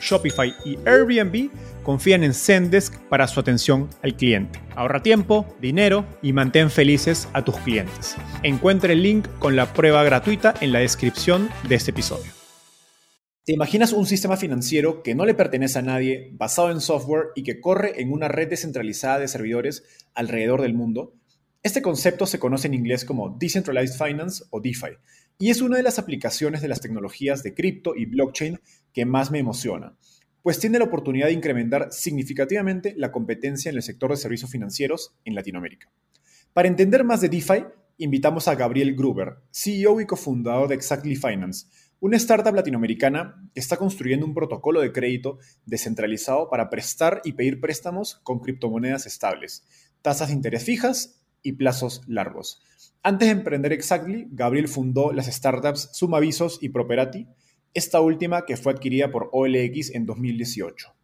Shopify y Airbnb confían en Zendesk para su atención al cliente. Ahorra tiempo, dinero y mantén felices a tus clientes. Encuentre el link con la prueba gratuita en la descripción de este episodio. ¿Te imaginas un sistema financiero que no le pertenece a nadie, basado en software y que corre en una red descentralizada de servidores alrededor del mundo? Este concepto se conoce en inglés como Decentralized Finance o DeFi y es una de las aplicaciones de las tecnologías de cripto y blockchain que más me emociona pues tiene la oportunidad de incrementar significativamente la competencia en el sector de servicios financieros en Latinoamérica. Para entender más de DeFi, invitamos a Gabriel Gruber, CEO y cofundador de Exactly Finance, una startup latinoamericana que está construyendo un protocolo de crédito descentralizado para prestar y pedir préstamos con criptomonedas estables, tasas de interés fijas y plazos largos. Antes de emprender Exactly, Gabriel fundó las startups Sumavisos y Properati, esta última que fue adquirida por OLX en 2018.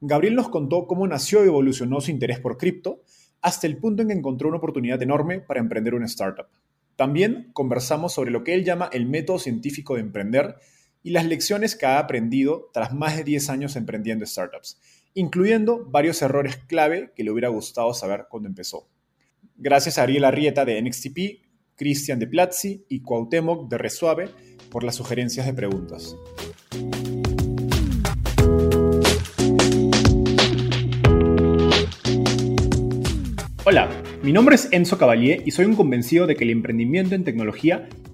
Gabriel nos contó cómo nació y evolucionó su interés por cripto hasta el punto en que encontró una oportunidad enorme para emprender una startup. También conversamos sobre lo que él llama el método científico de emprender y las lecciones que ha aprendido tras más de 10 años emprendiendo startups, incluyendo varios errores clave que le hubiera gustado saber cuando empezó. Gracias a Ariel Arrieta de NXTP, Cristian de Platzi y Cuauhtémoc de Resuave por las sugerencias de preguntas. Hola, mi nombre es Enzo Cavalier y soy un convencido de que el emprendimiento en tecnología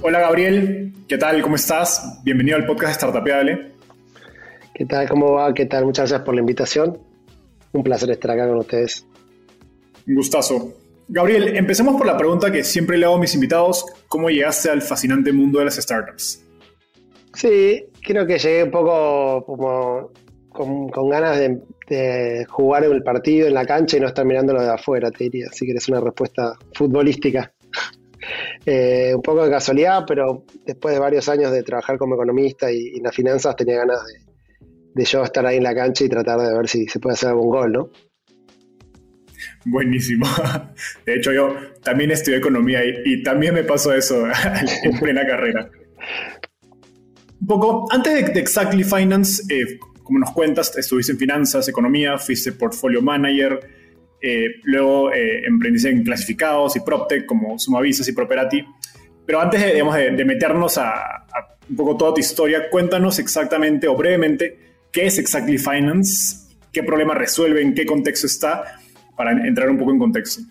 Hola Gabriel, ¿qué tal? ¿Cómo estás? Bienvenido al podcast Startapeable. ¿Qué tal? ¿Cómo va? ¿Qué tal? Muchas gracias por la invitación. Un placer estar acá con ustedes. Un gustazo. Gabriel, empecemos por la pregunta que siempre le hago a mis invitados. ¿Cómo llegaste al fascinante mundo de las startups? Sí, creo que llegué un poco como con, ganas de, jugar el partido en la cancha y no estar mirándolo de afuera, te diría. Así que es una respuesta futbolística. Eh, un poco de casualidad, pero después de varios años de trabajar como economista y, en las finanzas tenía ganas de, de yo estar ahí en la cancha y tratar de ver si se puede hacer algún gol, ¿no? Buenísimo. De hecho, yo también estudié economía y, también me pasó eso en plena carrera. Un poco, antes de, Exactly Finance, eh, como nos cuentas, estuviste en finanzas, economía, fuiste portfolio manager, eh, luego eh, en clasificados y PropTech como Sumavisas y Properati. Pero antes de, meternos a, un poco toda tu historia, cuéntanos exactamente o brevemente qué es Exactly Finance, qué problema resuelve, en qué contexto está, para entrar un poco en contexto.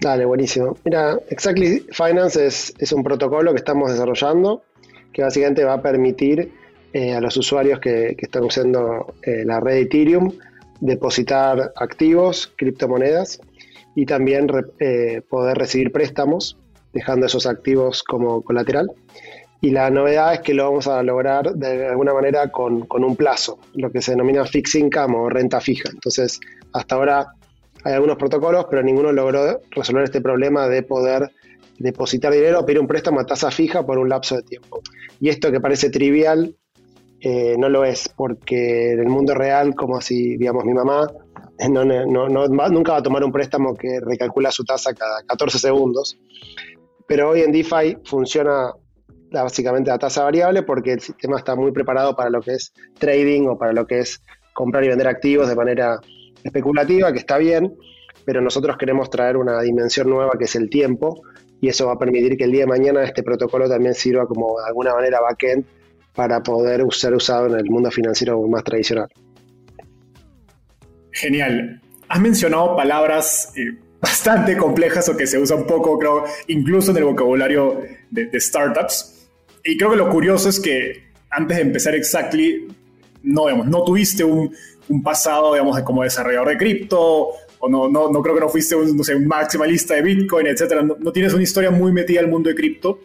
Dale, buenísimo. Mira, Exactly Finance es, un protocolo que estamos desarrollando que básicamente va a permitir eh, a los usuarios que, están usando eh, la red Ethereum depositar activos, criptomonedas y también eh, poder recibir préstamos dejando esos activos como colateral. Y la novedad es que lo vamos a lograr de alguna manera con, un plazo, lo que se denomina fixed income o renta fija. Entonces, hasta ahora hay algunos protocolos, pero ninguno logró resolver este problema de poder depositar dinero o pedir un préstamo a tasa fija por un lapso de tiempo. Y esto que parece trivial, eh, no lo es, porque en el mundo real, como si, digamos, mi mamá nunca va a tomar un préstamo que recalcula su tasa cada 14 segundos. Pero hoy en DeFi funciona básicamente la tasa variable porque el sistema está muy preparado para lo que es trading o para lo que es comprar y vender activos de manera especulativa, que está bien, pero nosotros queremos traer una dimensión nueva que es el tiempo y eso va a permitir que el día de mañana este protocolo también sirva como de alguna manera backend para poder ser usado en el mundo financiero más tradicional. Genial. Has mencionado palabras eh, bastante complejas o que se usan poco, creo, incluso en el vocabulario de, startups. Y creo que lo curioso es que antes de empezar Exactly, no, digamos, no tuviste un, pasado, digamos, como desarrollador de cripto, o no, no, no creo que no fuiste un, no maximalista de Bitcoin, etcétera. No, tienes una historia muy metida al mundo de cripto.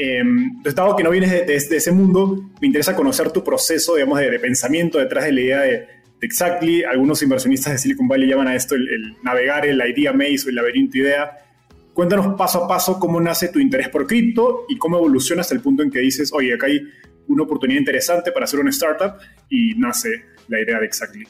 Eh, entonces, dado que no vienes de, ese mundo, me interesa conocer tu proceso, digamos, de, de pensamiento detrás de la idea de, Exactly. Algunos inversionistas de Silicon Valley llaman a esto el, navegar el idea maze o el laberinto idea. Cuéntanos paso a paso cómo nace tu interés por cripto y cómo evoluciona hasta el punto en que dices, oye, acá hay una oportunidad interesante para hacer una startup y nace la idea de Exactly.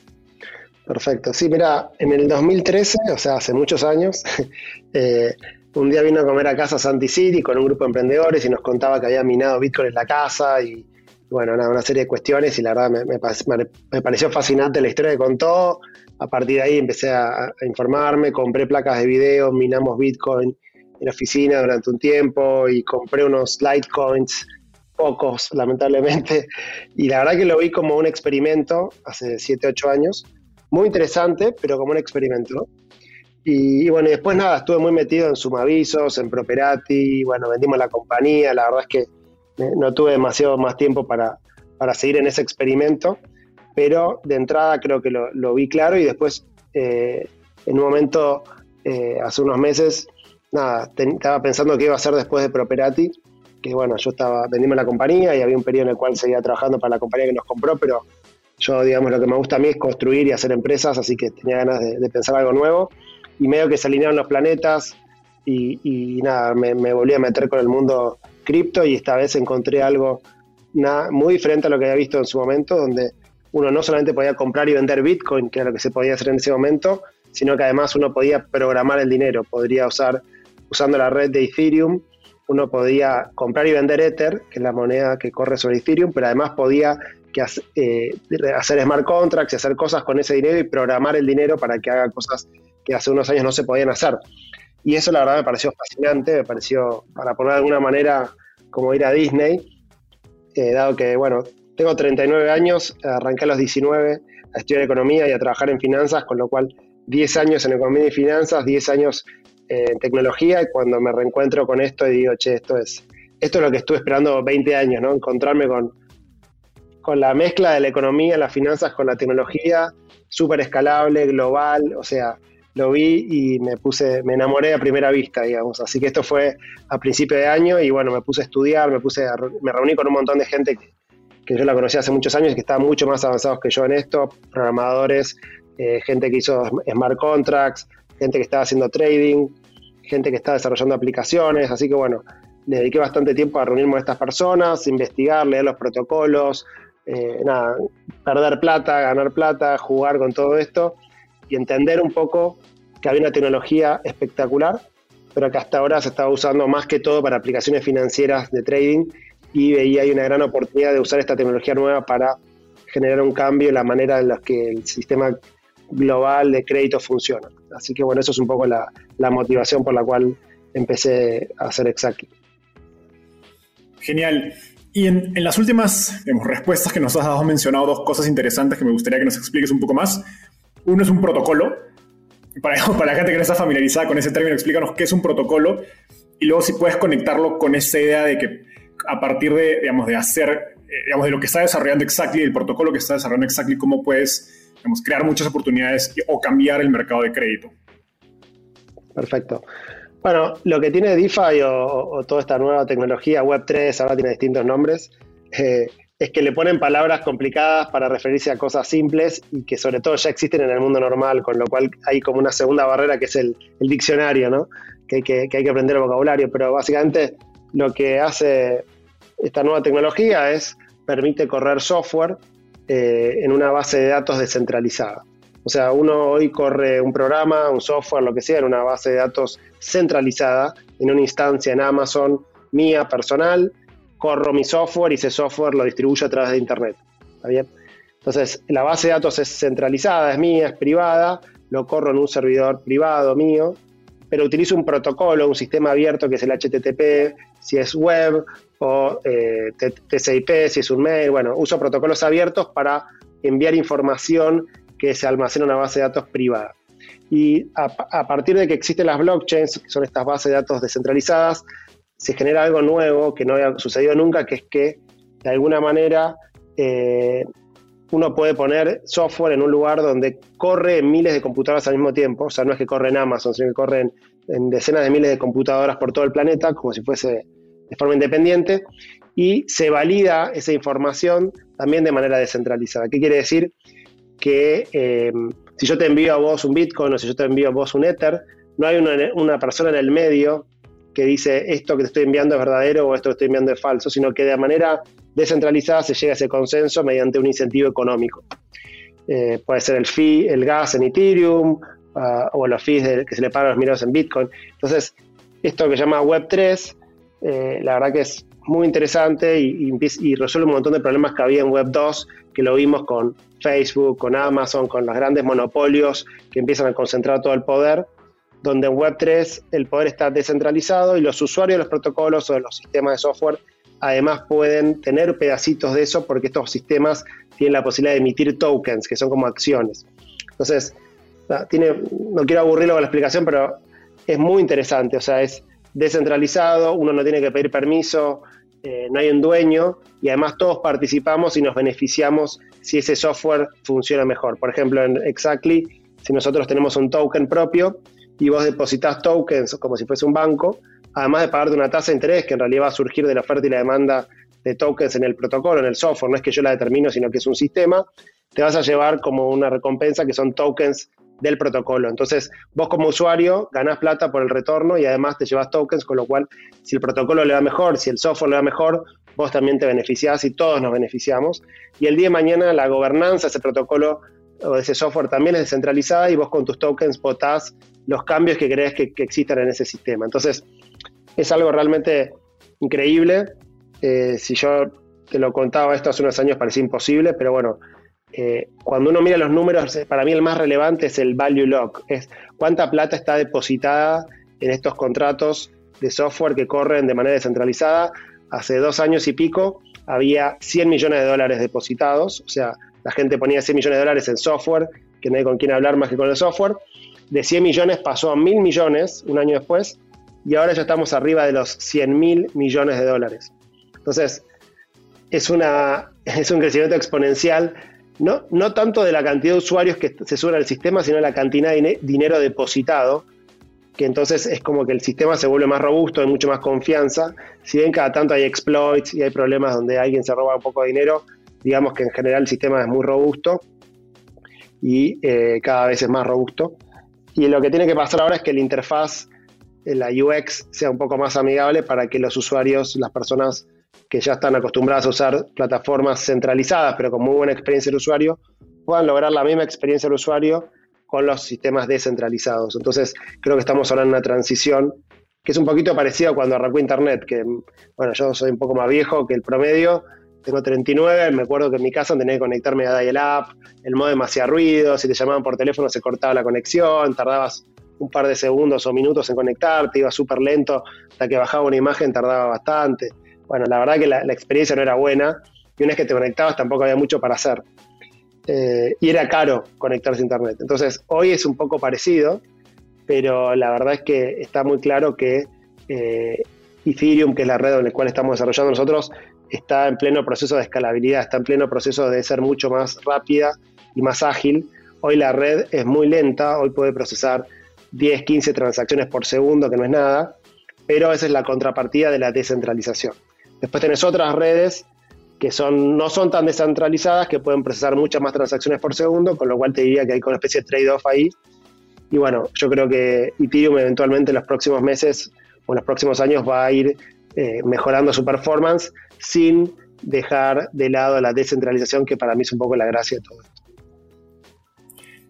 Perfecto. Sí, mira, en el 2013, o sea, hace muchos años, eh, un día vino a comer a casa Santi City con un grupo de emprendedores y nos contaba que había minado Bitcoin en la casa y bueno, una serie de cuestiones y la verdad me, pareció fascinante la historia que contó. A partir de ahí empecé a, informarme, compré placas de video, minamos Bitcoin en la oficina durante un tiempo y compré unos Litecoins, pocos lamentablemente, y la verdad que lo vi como un experimento hace 7, 8 años, muy interesante, pero como un experimento. Y, bueno, después nada, estuve muy metido en Sumavisos, en Properati, bueno, vendimos la compañía, la verdad es que no tuve demasiado más tiempo para, seguir en ese experimento, pero de entrada creo que lo, vi claro y después eh, en un momento, eh, hace unos meses, nada, estaba pensando qué iba a hacer después de Properati, que bueno, yo estaba vendiendo la compañía y había un periodo en el cual seguía trabajando para la compañía que nos compró, pero yo, digamos, lo que me gusta a mí es construir y hacer empresas, así que tenía ganas de, pensar algo nuevo y medio que se alinearon los planetas y, nada, me, volví a meter con el mundo cripto y esta vez encontré algo muy diferente a lo que había visto en su momento, donde uno no solamente podía comprar y vender Bitcoin, que era lo que se podía hacer en ese momento, sino que además uno podía programar el dinero, podría usar, usando la red de Ethereum, uno podía comprar y vender Ether, que es la moneda que corre sobre Ethereum, pero además podía que eh, hacer smart contracts y hacer cosas con ese dinero y programar el dinero para que haga cosas que hace unos años no se podían hacer. Y eso la verdad me pareció fascinante, me pareció, para poner de alguna manera, como ir a Disney, eh, dado que, bueno, tengo 39 años, arranqué a los 19 a estudiar economía y a trabajar en finanzas, con lo cual 10 años en economía y finanzas, 10 años eh, en tecnología, y cuando me reencuentro con esto y digo, che, esto es, esto es lo que estuve esperando 20 años, ¿no? Encontrarme con, con la mezcla de la economía, las finanzas con la tecnología, súper escalable, global, o sea, lo vi y me puse, me enamoré a primera vista, digamos. Así que esto fue a principio de año y bueno, me puse a estudiar, me puse me reuní con un montón de gente que, yo la conocía hace muchos años y que estaban mucho más avanzados que yo en esto, programadores, eh, gente que hizo smart contracts, gente que estaba haciendo trading, gente que estaba desarrollando aplicaciones, así que bueno, dediqué bastante tiempo a reunirme con estas personas, investigar, leer los protocolos, eh, nada, perder plata, ganar plata, jugar con todo esto y entender un poco que había una tecnología espectacular, pero que hasta ahora se estaba usando más que todo para aplicaciones financieras de trading y veía hay una gran oportunidad de usar esta tecnología nueva para generar un cambio en la manera en la que el sistema global de crédito funciona. Así que bueno, eso es un poco la, motivación por la cual empecé a hacer Exactly. Genial. Y en, las últimas respuestas que nos has dado, mencionado dos cosas interesantes que me gustaría que nos expliques un poco más. Uno es un protocolo. Para, para la gente que no está familiarizada con ese término, explícanos qué es un protocolo. Y luego si puedes conectarlo con esa idea de que a partir de, digamos, de hacer, eh, digamos, de lo que está desarrollando Exactly, el protocolo que está desarrollando Exactly, cómo puedes, digamos, crear muchas oportunidades o cambiar el mercado de crédito. Perfecto. Bueno, lo que tiene DeFi o, toda esta nueva tecnología, Web3, ahora tiene distintos nombres, eh, es que le ponen palabras complicadas para referirse a cosas simples y que sobre todo ya existen en el mundo normal, con lo cual hay como una segunda barrera que es el, diccionario, ¿no? Que hay que, aprender el vocabulario, pero básicamente lo que hace esta nueva tecnología es permite correr software eh, en una base de datos descentralizada. O sea, uno hoy corre un programa, un software, lo que sea, en una base de datos centralizada, en una instancia en Amazon mía, personal, corro mi software y ese software lo distribuyo a través de Internet. ¿Está bien? Entonces, la base de datos es centralizada, es mía, es privada, lo corro en un servidor privado mío, pero utilizo un protocolo, un sistema abierto que es el HTTP, si es web, o eh, TCP, si es un mail. Bueno, uso protocolos abiertos para enviar información que se almacena en una base de datos privada. Y a, partir de que existen las blockchains, que son estas bases de datos descentralizadas, se genera algo nuevo que no había sucedido nunca, que es que de alguna manera eh, uno puede poner software en un lugar donde corre miles de computadoras al mismo tiempo, o sea, no es que corre en Amazon, sino que corre en, decenas de miles de computadoras por todo el planeta, como si fuese de forma independiente, y se valida esa información también de manera descentralizada. ¿Qué quiere decir? Que eh, si yo te envío a vos un Bitcoin o si yo te envío a vos un Ether, no hay una, una persona en el medio que dice esto que te estoy enviando es verdadero o esto que estoy enviando es falso, sino que de manera descentralizada se llega a ese consenso mediante un incentivo económico. Eh, puede ser el fee, el gas en Ethereum ah, o los fees que se le pagan a los mineros en Bitcoin. Entonces, esto que se llama Web3, eh, la verdad que es muy interesante y, y, resuelve un montón de problemas que había en Web2, que lo vimos con Facebook, con Amazon, con los grandes monopolios que empiezan a concentrar todo el poder donde en Web3 el poder está descentralizado y los usuarios de los protocolos o de los sistemas de software además pueden tener pedacitos de eso porque estos sistemas tienen la posibilidad de emitir tokens, que son como acciones. Entonces, tiene, no quiero aburrirlo con la explicación, pero es muy interesante, o sea, es descentralizado, uno no tiene que pedir permiso, eh, no hay un dueño y además todos participamos y nos beneficiamos si ese software funciona mejor. Por ejemplo, en Exactly, si nosotros tenemos un token propio, y vos depositas tokens como si fuese un banco, además de pagarte una tasa de interés que en realidad va a surgir de la oferta y la demanda de tokens en el protocolo, en el software, no es que yo la determino, sino que es un sistema, te vas a llevar como una recompensa que son tokens del protocolo. Entonces, vos como usuario ganás plata por el retorno y además te llevas tokens, con lo cual, si el protocolo le va mejor, si el software le va mejor, vos también te beneficiás y todos nos beneficiamos. Y el día de mañana la gobernanza ese protocolo o ese software también es descentralizada y vos con tus tokens votás los cambios que crees que, existan en ese sistema. Entonces, es algo realmente increíble. Eh, si yo te lo contaba esto hace unos años parecía imposible, pero bueno, eh, cuando uno mira los números, para mí el más relevante es el value lock, es cuánta plata está depositada en estos contratos de software que corren de manera descentralizada. Hace dos años y pico había 100 millones de dólares depositados, o sea, la gente ponía 100 millones de dólares en software, que no hay con quién hablar más que con el software. De 100 millones pasó a 1000 millones un año después y ahora ya estamos arriba de los 100 mil millones de dólares. Entonces, es, una, es un crecimiento exponencial, no, no tanto de la cantidad de usuarios que se suben al sistema, sino la cantidad de dinero depositado, que entonces es como que el sistema se vuelve más robusto, hay mucho más confianza. Si bien cada tanto hay exploits y hay problemas donde alguien se roba un poco de dinero, digamos que en general el sistema es muy robusto y eh, cada vez es más robusto. Y lo que tiene que pasar ahora es que la interfaz, la UX, sea un poco más amigable para que los usuarios, las personas que ya están acostumbradas a usar plataformas centralizadas, pero con muy buena experiencia del usuario, puedan lograr la misma experiencia del usuario con los sistemas descentralizados. Entonces, creo que estamos ahora en una transición que es un poquito parecido a cuando arrancó Internet, que, bueno, yo soy un poco más viejo que el promedio, tengo 39, me acuerdo que en mi casa tenía que conectarme a dial-up, el modem hacía ruido, si te llamaban por teléfono se cortaba la conexión, tardabas un par de segundos o minutos en conectarte, iba súper lento, hasta que bajaba una imagen tardaba bastante. Bueno, la verdad que la, experiencia no era buena y una vez que te conectabas tampoco había mucho para hacer. Eh, y era caro conectarse a Internet. Entonces, hoy es un poco parecido, pero la verdad es que está muy claro que eh, Ethereum, que es la red en la cual estamos desarrollando nosotros, está en pleno proceso de escalabilidad, está en pleno proceso de ser mucho más rápida y más ágil. Hoy la red es muy lenta, hoy puede procesar 10, 15 transacciones por segundo, que no es nada, pero esa es la contrapartida de la descentralización. Después tenés otras redes que son, no son tan descentralizadas, que pueden procesar muchas más transacciones por segundo, con lo cual te diría que hay una especie de trade-off ahí. Y bueno, yo creo que Ethereum eventualmente en los próximos meses o en los próximos años va a ir eh, mejorando su performance sin dejar de lado la descentralización, que para mí es un poco la gracia de todo esto.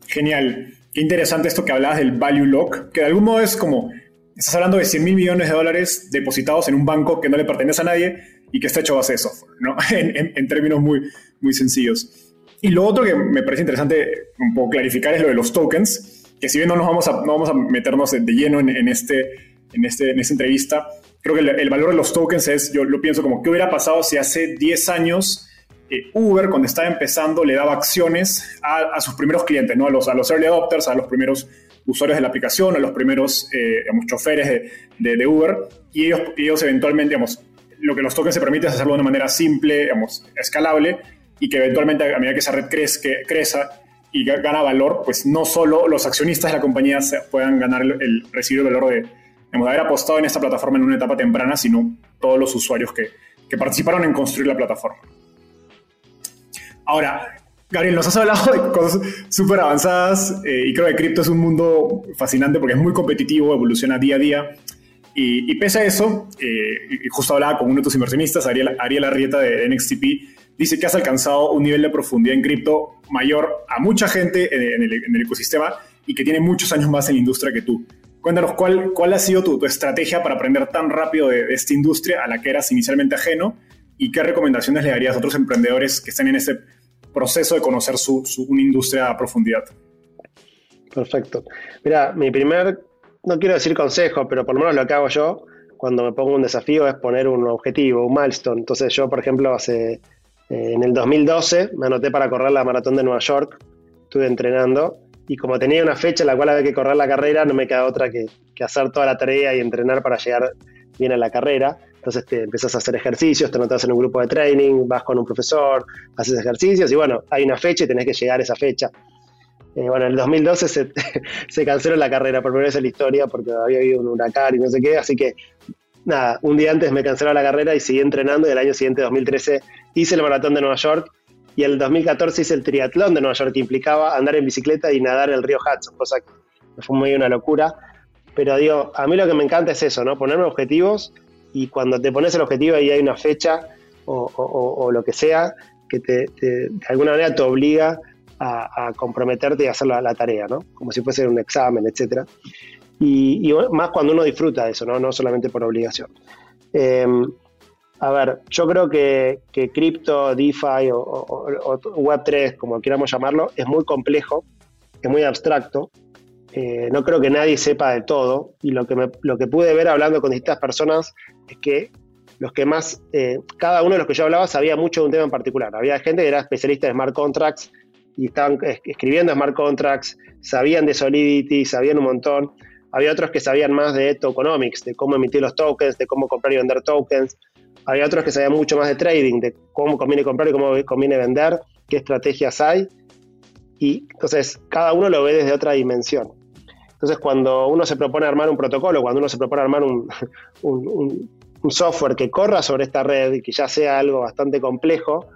Genial. Qué interesante esto que hablabas del value lock, que de algún modo es como, estás hablando de 100 mil millones de dólares depositados en un banco que no le pertenece a nadie y que está hecho a base de software, ¿no? en, términos muy, muy sencillos. Y lo otro que me parece interesante un poco clarificar es lo de los tokens, que si bien no nos vamos a, no vamos a meternos de lleno en, este, en, este, en esta entrevista, creo que el, valor de los tokens es, yo lo pienso como, ¿qué hubiera pasado si hace 10 años eh, Uber, cuando estaba empezando, le daba acciones a, sus primeros clientes, ¿no? a, los, a los early adopters, a los primeros usuarios de la aplicación, a los primeros eh, choferes de, de, Uber, y ellos, ellos eventualmente, digamos, lo que los tokens se permite es hacerlo de una manera simple, digamos, escalable, y que eventualmente a medida que esa red crezca, y gana valor, pues no solo los accionistas de la compañía puedan ganar el, el recibir el valor de, de haber apostado en esta plataforma en una etapa temprana, sino todos los usuarios que, que participaron en construir la plataforma. Ahora, Gabriel, nos has hablado de cosas súper avanzadas eh, y creo que cripto es un mundo fascinante porque es muy competitivo, evoluciona día a día. Y, pese a eso, eh, justo hablaba con uno de tus inversionistas, Ariel, Ariel Arrieta de NXTP, dice que has alcanzado un nivel de profundidad en cripto mayor a mucha gente en el, ecosistema y que tiene muchos años más en la industria que tú. Cuéntanos, ¿cuál, cuál ha sido tu, estrategia para aprender tan rápido de, esta industria a la que eras inicialmente ajeno? ¿Y qué recomendaciones le darías a otros emprendedores que están en este proceso de conocer su, una industria a profundidad? Perfecto. Mira, mi primer, no quiero decir consejo, pero por lo menos lo que hago yo cuando me pongo un desafío es poner un objetivo, un milestone. Entonces yo, por ejemplo, hace eh, en el 2012 me anoté para correr la maratón de Nueva York, estuve entrenando y como tenía una fecha en la cual había que correr la carrera, no me queda otra que, hacer toda la tarea y entrenar para llegar bien a la carrera. Entonces te empezás a hacer ejercicios, te anotas en un grupo de training, vas con un profesor, haces ejercicios y bueno, hay una fecha y tenés que llegar a esa fecha. Eh, bueno, en el 2012 se, canceló la carrera por primera vez en la historia porque había habido un huracán y no sé qué, así que nada, un día antes me canceló la carrera y seguí entrenando y el año siguiente, 2013, hice el maratón de Nueva York y el 2014 hice el triatlón de Nueva York que implicaba andar en bicicleta y nadar en el río Hudson, cosa que fue muy una locura. Pero digo, a mí lo que me encanta es eso, ¿no? Ponerme objetivos y cuando te pones el objetivo y hay una fecha o, lo que sea que te, de alguna manera te obliga a, comprometerte y hacer la, tarea, ¿no? Como si fuese un examen, etc. Y, más cuando uno disfruta de eso, ¿no? No solamente por obligación. Em, a ver, yo creo que, que cripto, DeFi o, Web3, como queramos llamarlo, es muy complejo, es muy abstracto. Eh, no creo que nadie sepa de todo. Y lo que, lo que pude ver hablando con distintas personas es que los que más, eh, cada uno de los que yo hablaba sabía mucho de un tema en particular. Había gente que era especialista en smart contracts y estaban escribiendo smart contracts, sabían de Solidity, sabían un montón. Había otros que sabían más de tokenomics, de cómo emitir los tokens, de cómo comprar y vender tokens. Había otros que sabían mucho más de trading, de cómo conviene comprar y cómo conviene vender, qué estrategias hay. Y entonces cada uno lo ve desde otra dimensión. Entonces, cuando uno se propone armar un protocolo, cuando uno se propone armar un, software que corra sobre esta red y que ya sea algo bastante complejo,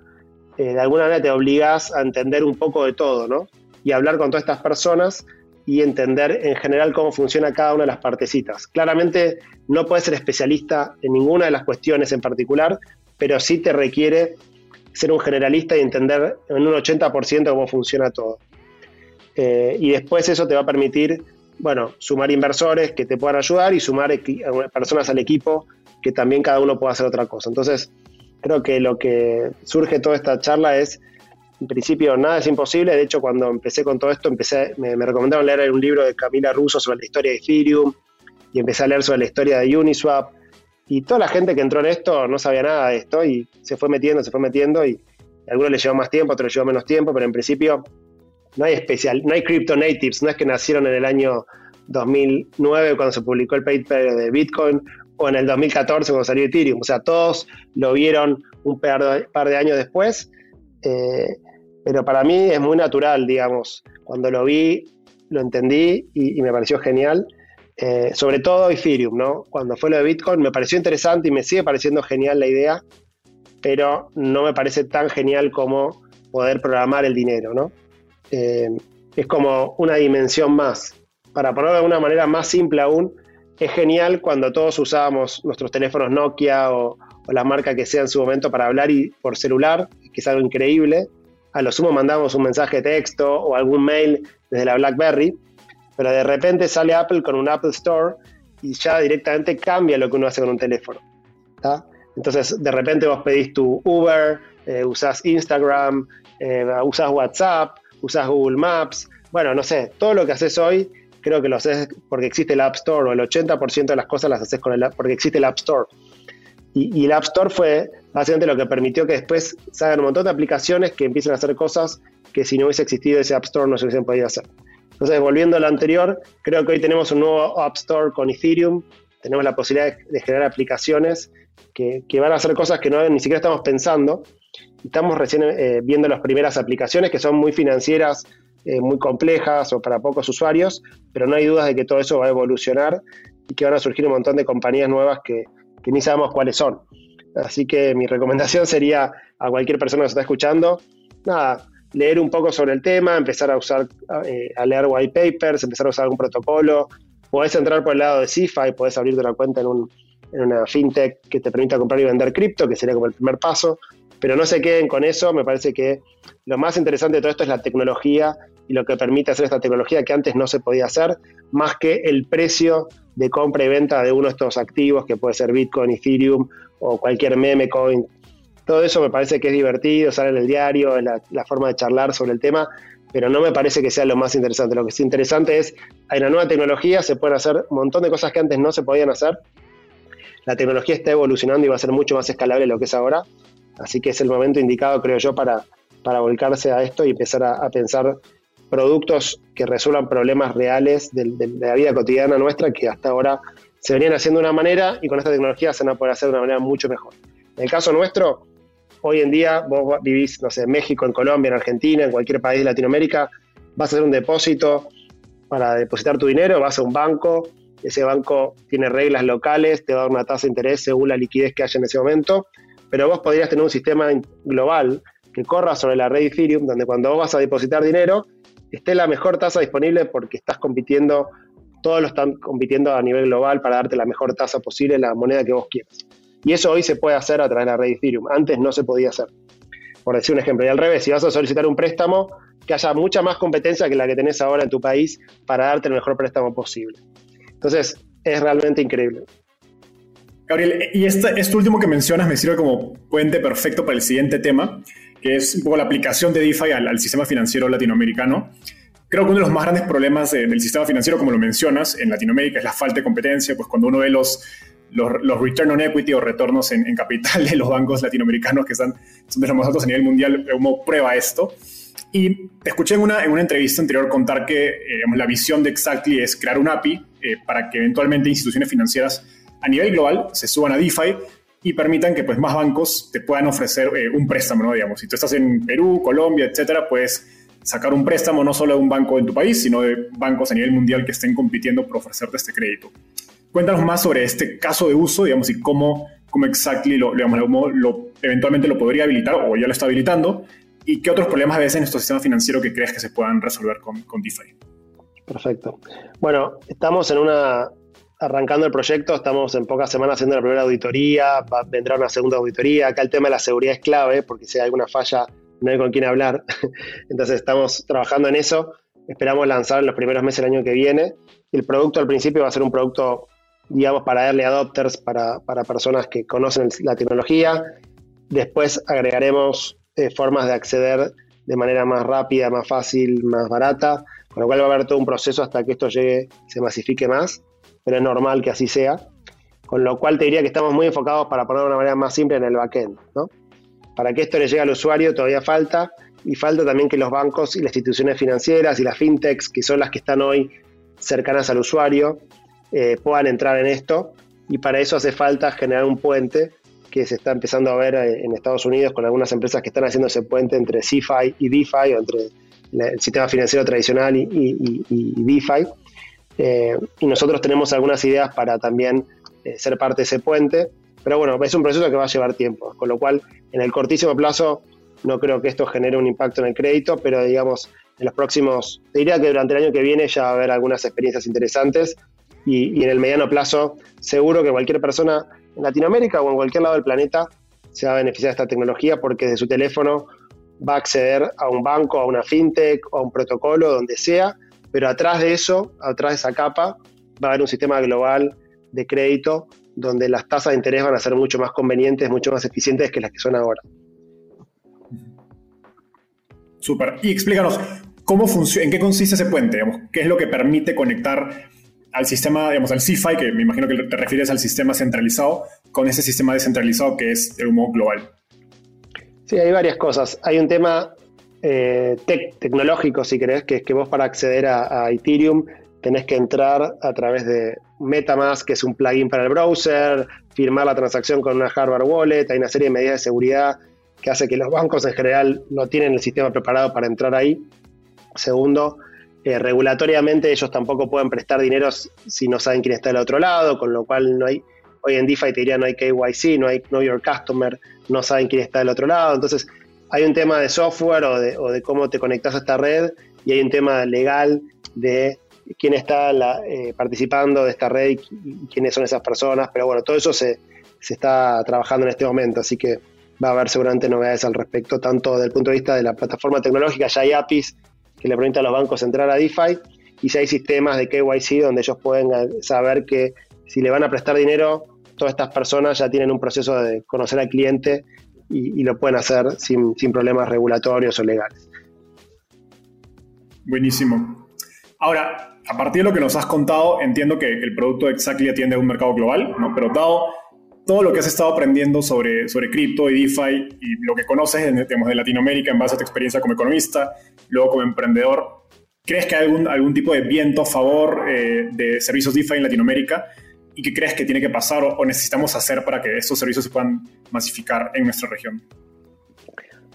eh, de alguna manera te obligas a entender un poco de todo, ¿no? Y hablar con todas estas personas y entender en general cómo funciona cada una de las partecitas. Claramente no puedes ser especialista en ninguna de las cuestiones en particular, pero sí te requiere ser un generalista y entender en un 80% cómo funciona todo. Eh, y después eso te va a permitir bueno, sumar inversores que te puedan ayudar y sumar personas al equipo que también cada uno pueda hacer otra cosa. Entonces, creo que lo que surge toda esta charla es, en principio, nada es imposible. De hecho, cuando empecé con todo esto, empecé, me, recomendaron leer un libro de Camila Russo sobre la historia de Ethereum y empecé a leer sobre la historia de Uniswap. Y toda la gente que entró en esto no sabía nada de esto y se fue metiendo, se fue metiendo y a algunos les llevó más tiempo, a otros les llevó menos tiempo, pero en principio no hay especial, no hay crypto natives, no es que nacieron en el año 2009 cuando se publicó el paper de Bitcoin o en el 2014 cuando salió Ethereum. O sea, todos lo vieron un par de, años después, eh, pero para mí es muy natural, digamos. Cuando lo vi, lo entendí y, me pareció genial. Eh, sobre todo Ethereum, ¿no? Cuando fue lo de Bitcoin me pareció interesante y me sigue pareciendo genial la idea, pero no me parece tan genial como poder programar el dinero, ¿no? Eh, es como una dimensión más. Para ponerlo de una manera más simple aún, es genial cuando todos usábamos nuestros teléfonos Nokia o, la marca que sea en su momento para hablar y por celular, que es algo increíble. A lo sumo mandamos un mensaje de texto o algún mail desde la BlackBerry, pero de repente sale Apple con un Apple Store y ya directamente cambia lo que uno hace con un teléfono. Entonces, de repente vos pedís tu Uber, eh, usás Instagram, eh, usás WhatsApp, usás Google Maps, bueno, no sé, todo lo que haces hoy creo que lo haces porque existe el App Store o el 80% de las cosas las haces con el, porque existe el App Store. Y, el App Store fue básicamente lo que permitió que después salgan un montón de aplicaciones que empiecen a hacer cosas que si no hubiese existido ese App Store no se hubiesen podido hacer. Entonces, volviendo a lo anterior, creo que hoy tenemos un nuevo App Store con Ethereum, tenemos la posibilidad de, generar aplicaciones que, van a hacer cosas que no, ni siquiera estamos pensando. Estamos recién eh, viendo las primeras aplicaciones que son muy financieras, eh, muy complejas o para pocos usuarios, pero no hay dudas de que todo eso va a evolucionar y que van a surgir un montón de compañías nuevas que, que ni sabemos cuáles son. Así que mi recomendación sería a cualquier persona que se está escuchando, nada, leer un poco sobre el tema, empezar a usar, eh, a leer white papers, empezar a usar algún protocolo. Podés entrar por el lado de CIFA y podés abrirte una cuenta en, un, en una fintech que te permita comprar y vender cripto, que sería como el primer paso. Pero no se queden con eso, me parece que lo más interesante de todo esto es la tecnología y lo que permite hacer esta tecnología que antes no se podía hacer, más que el precio de compra y venta de uno de estos activos, que puede ser Bitcoin, Ethereum o cualquier meme coin. Todo eso me parece que es divertido, sale en el diario, la, forma de charlar sobre el tema, pero no me parece que sea lo más interesante. Lo que es interesante es, hay una nueva tecnología, se pueden hacer un montón de cosas que antes no se podían hacer. La tecnología está evolucionando y va a ser mucho más escalable lo que es ahora. Así que es el momento indicado, creo yo, para, para volcarse a esto y empezar a pensar productos que resuelvan problemas reales de, la vida cotidiana nuestra que hasta ahora se venían haciendo de una manera y con esta tecnología se van a poder hacer de una manera mucho mejor. En el caso nuestro, hoy en día vos vivís, no sé, en México, en Colombia, en Argentina, en cualquier país de Latinoamérica, vas a hacer un depósito para depositar tu dinero, vas a un banco, ese banco tiene reglas locales, te va a dar una tasa de interés según la liquidez que haya en ese momento, pero vos podrías tener un sistema global que corra sobre la red Ethereum, donde cuando vos vas a depositar dinero, esté la mejor tasa disponible porque estás compitiendo, todos lo están compitiendo a nivel global para darte la mejor tasa posible, la moneda que vos quieras. Y eso hoy se puede hacer a través de la red Ethereum. Antes no se podía hacer. Por decir un ejemplo. Y al revés, si vas a solicitar un préstamo, que haya mucha más competencia que la que tenés ahora en tu país para darte el mejor préstamo posible. Entonces, es realmente increíble. Gabriel, y este, esto último que mencionas me sirve como puente perfecto para el siguiente tema, que es un poco la aplicación de DeFi al, sistema financiero latinoamericano. Creo que uno de los más grandes problemas del sistema financiero, como lo mencionas, en Latinoamérica es la falta de competencia, pues cuando uno ve los, los, return on equity o retornos en, capital de los bancos latinoamericanos que están, son de los más altos a nivel mundial, uno prueba esto. Y te escuché en una, en una entrevista anterior contar que eh, la visión de Exactly es crear un API eh, para que eventualmente instituciones financieras a nivel global se suban a DeFi y permitan que pues, más bancos te puedan ofrecer eh, un préstamo, ¿no? Digamos, si tú estás en Perú, Colombia, etcétera, puedes sacar un préstamo no solo de un banco en tu país, sino de bancos a nivel mundial que estén compitiendo por ofrecerte este crédito. Cuéntanos más sobre este caso de uso, digamos, y cómo, cómo exactly lo, digamos, lo, eventualmente lo podría habilitar o ya lo está habilitando, y qué otros problemas ves en nuestro sistema financiero que crees que se puedan resolver con, con DeFi. Perfecto. Bueno, estamos en una, arrancando el proyecto, estamos en pocas semanas haciendo la primera auditoría, vendrá una segunda auditoría. Acá el tema de la seguridad es clave, porque si hay alguna falla no hay con quién hablar. Entonces estamos trabajando en eso. Esperamos lanzar en los primeros meses del año que viene. El producto al principio va a ser un producto, digamos, para early adopters, para, personas que conocen la tecnología. Después agregaremos eh, formas de acceder de manera más rápida, más fácil, más barata, con lo cual va a haber todo un proceso hasta que esto llegue, se masifique más pero es normal que así sea. Con lo cual te diría que estamos muy enfocados para poner de una manera más simple en el backend. ¿no? Para que esto le llegue al usuario todavía falta y falta también que los bancos y las instituciones financieras y las fintechs, que son las que están hoy cercanas al usuario, eh, puedan entrar en esto. Y para eso hace falta generar un puente que se está empezando a ver eh, en Estados Unidos con algunas empresas que están haciendo ese puente entre CFI y DeFi o entre el sistema financiero tradicional y, DeFi eh, y nosotros tenemos algunas ideas para también eh, ser parte de ese puente. Pero bueno, es un proceso que va a llevar tiempo, con lo cual en el cortísimo plazo no creo que esto genere un impacto en el crédito, pero digamos, en los próximos, te diría que durante el año que viene ya va a haber algunas experiencias interesantes y, en el mediano plazo seguro que cualquier persona en Latinoamérica o en cualquier lado del planeta se va a beneficiar de esta tecnología porque de su teléfono va a acceder a un banco, a una fintech o a un protocolo, donde sea, pero atrás de eso, atrás de esa capa, va a haber un sistema global de crédito donde las tasas de interés van a ser mucho más convenientes, mucho más eficientes que las que son ahora. Súper. Y explícanos, ¿cómo funciona, ¿en qué consiste ese puente? ¿Qué es lo que permite conectar al sistema, digamos, al CIFI, que me imagino que te refieres al sistema centralizado, con ese sistema descentralizado que es el humo global? Sí, hay varias cosas. Hay un tema eh, tecnológico, si querés, que es que vos para acceder a, Ethereum tenés que entrar a través de Metamask, que es un plugin para el browser, firmar la transacción con una hardware wallet, hay una serie de medidas de seguridad que hace que los bancos en general no tienen el sistema preparado para entrar ahí. Segundo, eh, regulatoriamente ellos tampoco pueden prestar dinero si no saben quién está del otro lado, con lo cual no hay, hoy en DeFi te diría no hay KYC, no hay Know Your Customer, no saben quién está del otro lado. Entonces, hay un tema de software o de, cómo te conectas a esta red y hay un tema legal de quién está eh, participando de esta red y, quiénes son esas personas. Pero bueno, todo eso se, está trabajando en este momento, así que va a haber seguramente novedades al respecto, tanto desde el punto de vista de la plataforma tecnológica, ya hay APIs que le permiten a los bancos entrar a DeFi, y si hay sistemas de KYC donde ellos pueden eh, saber que si le van a prestar dinero, todas estas personas ya tienen un proceso de conocer al cliente y, lo pueden hacer sin, problemas regulatorios o legales. Buenísimo. Ahora, a partir de lo que nos has contado, entiendo que el producto Exactly atiende a un mercado global, ¿no? pero dado todo lo que has estado aprendiendo sobre, sobre cripto y DeFi y lo que conoces digamos, de Latinoamérica en base a tu experiencia como economista, luego como emprendedor, ¿crees que hay algún, algún tipo de viento a favor eh, de servicios DeFi en Latinoamérica? Y qué crees que tiene que pasar o, necesitamos hacer para que estos servicios se puedan masificar en nuestra región?